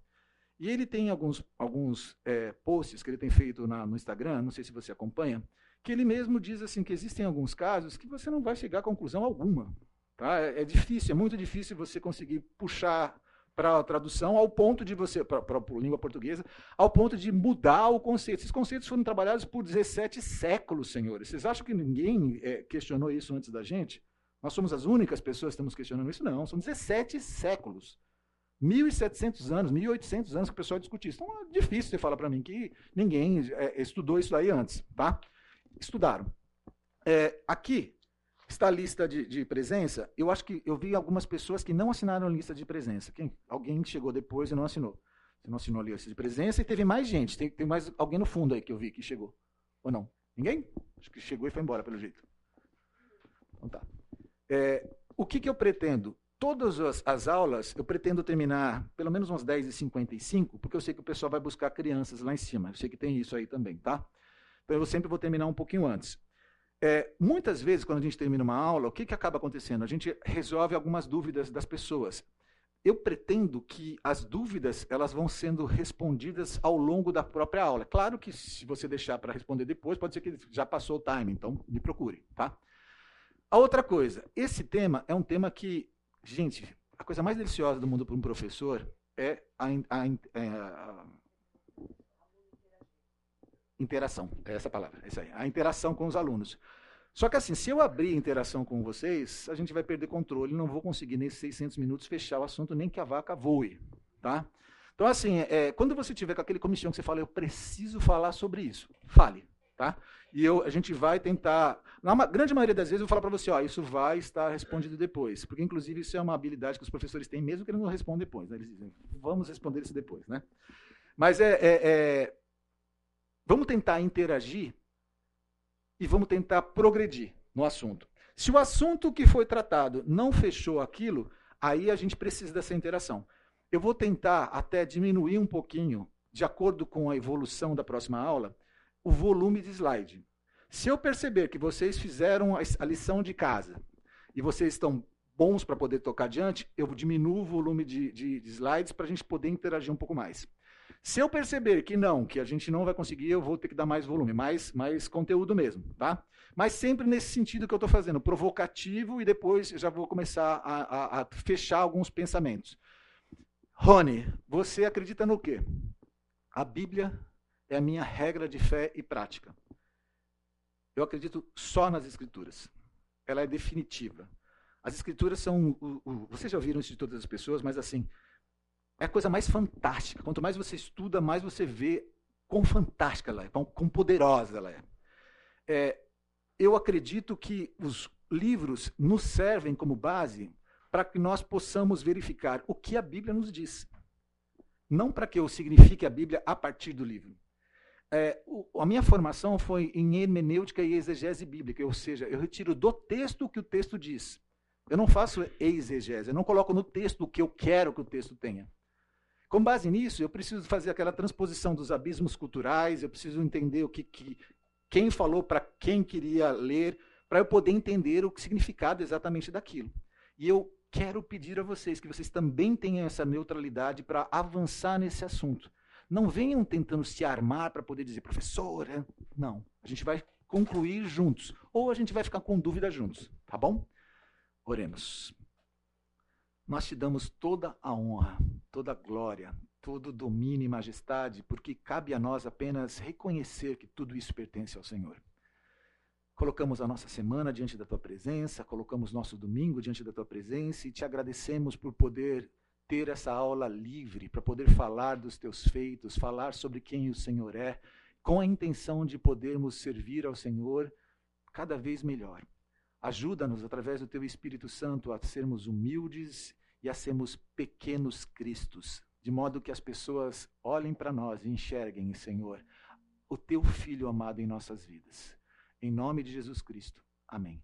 A: E ele tem alguns, alguns é, posts que ele tem feito na, no Instagram, não sei se você acompanha, que ele mesmo diz assim que existem alguns casos que você não vai chegar a conclusão alguma. Tá? É, é difícil, é muito difícil você conseguir puxar para a tradução, ao ponto de você, para a língua portuguesa, ao ponto de mudar o conceito. Esses conceitos foram trabalhados por 17 séculos, senhores. Vocês acham que ninguém é, questionou isso antes da gente? Nós somos as únicas pessoas que estamos questionando isso? Não, são 17 séculos. 1.700 anos, 1.800 anos que o pessoal discute isso. Então é difícil você falar para mim que ninguém é, estudou isso aí antes. Tá? Estudaram. É, aqui, está a lista de, de, presença, eu acho que eu vi algumas pessoas que não assinaram a lista de presença. Quem? Alguém chegou depois e não assinou. Você não assinou a lista de presença e teve mais gente. Tem, tem mais alguém no fundo aí que eu vi que chegou. Ou não? Ninguém? Acho que chegou e foi embora, pelo jeito. Então tá. É, o que, que eu pretendo? Todas as, as, aulas eu pretendo terminar pelo menos umas 10h55, porque eu sei que o pessoal vai buscar crianças lá em cima. Eu sei que tem isso aí também, tá? Então eu sempre vou terminar um pouquinho antes. É, muitas vezes, quando a gente termina uma aula, o que, que acaba acontecendo? A gente resolve algumas dúvidas das pessoas. Eu pretendo que as dúvidas elas vão sendo respondidas ao longo da própria aula. Claro que se você deixar para responder depois, pode ser que já passou o time, então me procure, tá? A outra coisa, esse tema é um tema que, gente, a coisa mais deliciosa do mundo para um professor é a, a, é a, a Interação, é essa palavra, é isso aí. A interação com os alunos. Só que assim, se eu abrir interação com vocês, a gente vai perder controle, não vou conseguir nesses 600 minutos fechar o assunto, nem que a vaca voe, tá? Então assim, é, quando você tiver com aquele comichão que você fala, eu preciso falar sobre isso, fale, tá? E eu, a gente vai tentar, na grande maioria das vezes eu vou falar para você, ó, isso vai estar respondido depois, porque inclusive isso é uma habilidade que os professores têm, mesmo que eles não respondam depois, né? eles dizem, vamos responder isso depois, né? Mas é, é, é, Vamos tentar interagir e vamos tentar progredir no assunto. Se o assunto que foi tratado não fechou aquilo, aí a gente precisa dessa interação. Eu vou tentar até diminuir um pouquinho, de acordo com a evolução da próxima aula, o volume de slide. Se eu perceber que vocês fizeram a lição de casa e vocês estão bons para poder tocar adiante, eu diminuo o volume de, de, de slides para a gente poder interagir um pouco mais. Se eu perceber que não, que a gente não vai conseguir, eu vou ter que dar mais volume, mais, mais conteúdo mesmo, tá? Mas sempre nesse sentido que eu estou fazendo, provocativo, e depois já vou começar a, a, a fechar alguns pensamentos. Rony, você acredita no quê? A Bíblia é a minha regra de fé e prática. Eu acredito só nas Escrituras. Ela é definitiva. As Escrituras são. O, o, vocês já ouviram isso de todas as pessoas, mas assim, é a coisa mais fantástica. Quanto mais você estuda, mais você vê quão fantástica ela é, quão, quão poderosa ela é. é. Eu acredito que os livros nos servem como base para que nós possamos verificar o que a Bíblia nos diz. Não para que eu signifique a Bíblia a partir do livro. É, o, a minha formação foi em hermenêutica e exegese bíblica, ou seja, eu retiro do texto o que o texto diz. Eu não faço exegese, eu não coloco no texto o que eu quero que o texto tenha. Com base nisso, eu preciso fazer aquela transposição dos abismos culturais, eu preciso entender o que, que quem falou para quem queria ler, para eu poder entender o significado exatamente daquilo. E eu quero pedir a vocês que vocês também tenham essa neutralidade para avançar nesse assunto. Não venham tentando se armar para poder dizer, professora. Não. A gente vai concluir juntos. Ou a gente vai ficar com dúvida juntos. Tá bom? Oremos nós te damos toda a honra, toda glória, todo domínio e majestade, porque cabe a nós apenas reconhecer que tudo isso pertence ao Senhor. Colocamos a nossa semana diante da tua presença, colocamos nosso domingo diante da tua presença e te agradecemos por poder ter essa aula livre, para poder falar dos teus feitos, falar sobre quem o Senhor é, com a intenção de podermos servir ao Senhor cada vez melhor. Ajuda-nos, através do teu Espírito Santo, a sermos humildes e a sermos pequenos cristos, de modo que as pessoas olhem para nós e enxerguem, Senhor, o teu Filho amado em nossas vidas. Em nome de Jesus Cristo. Amém.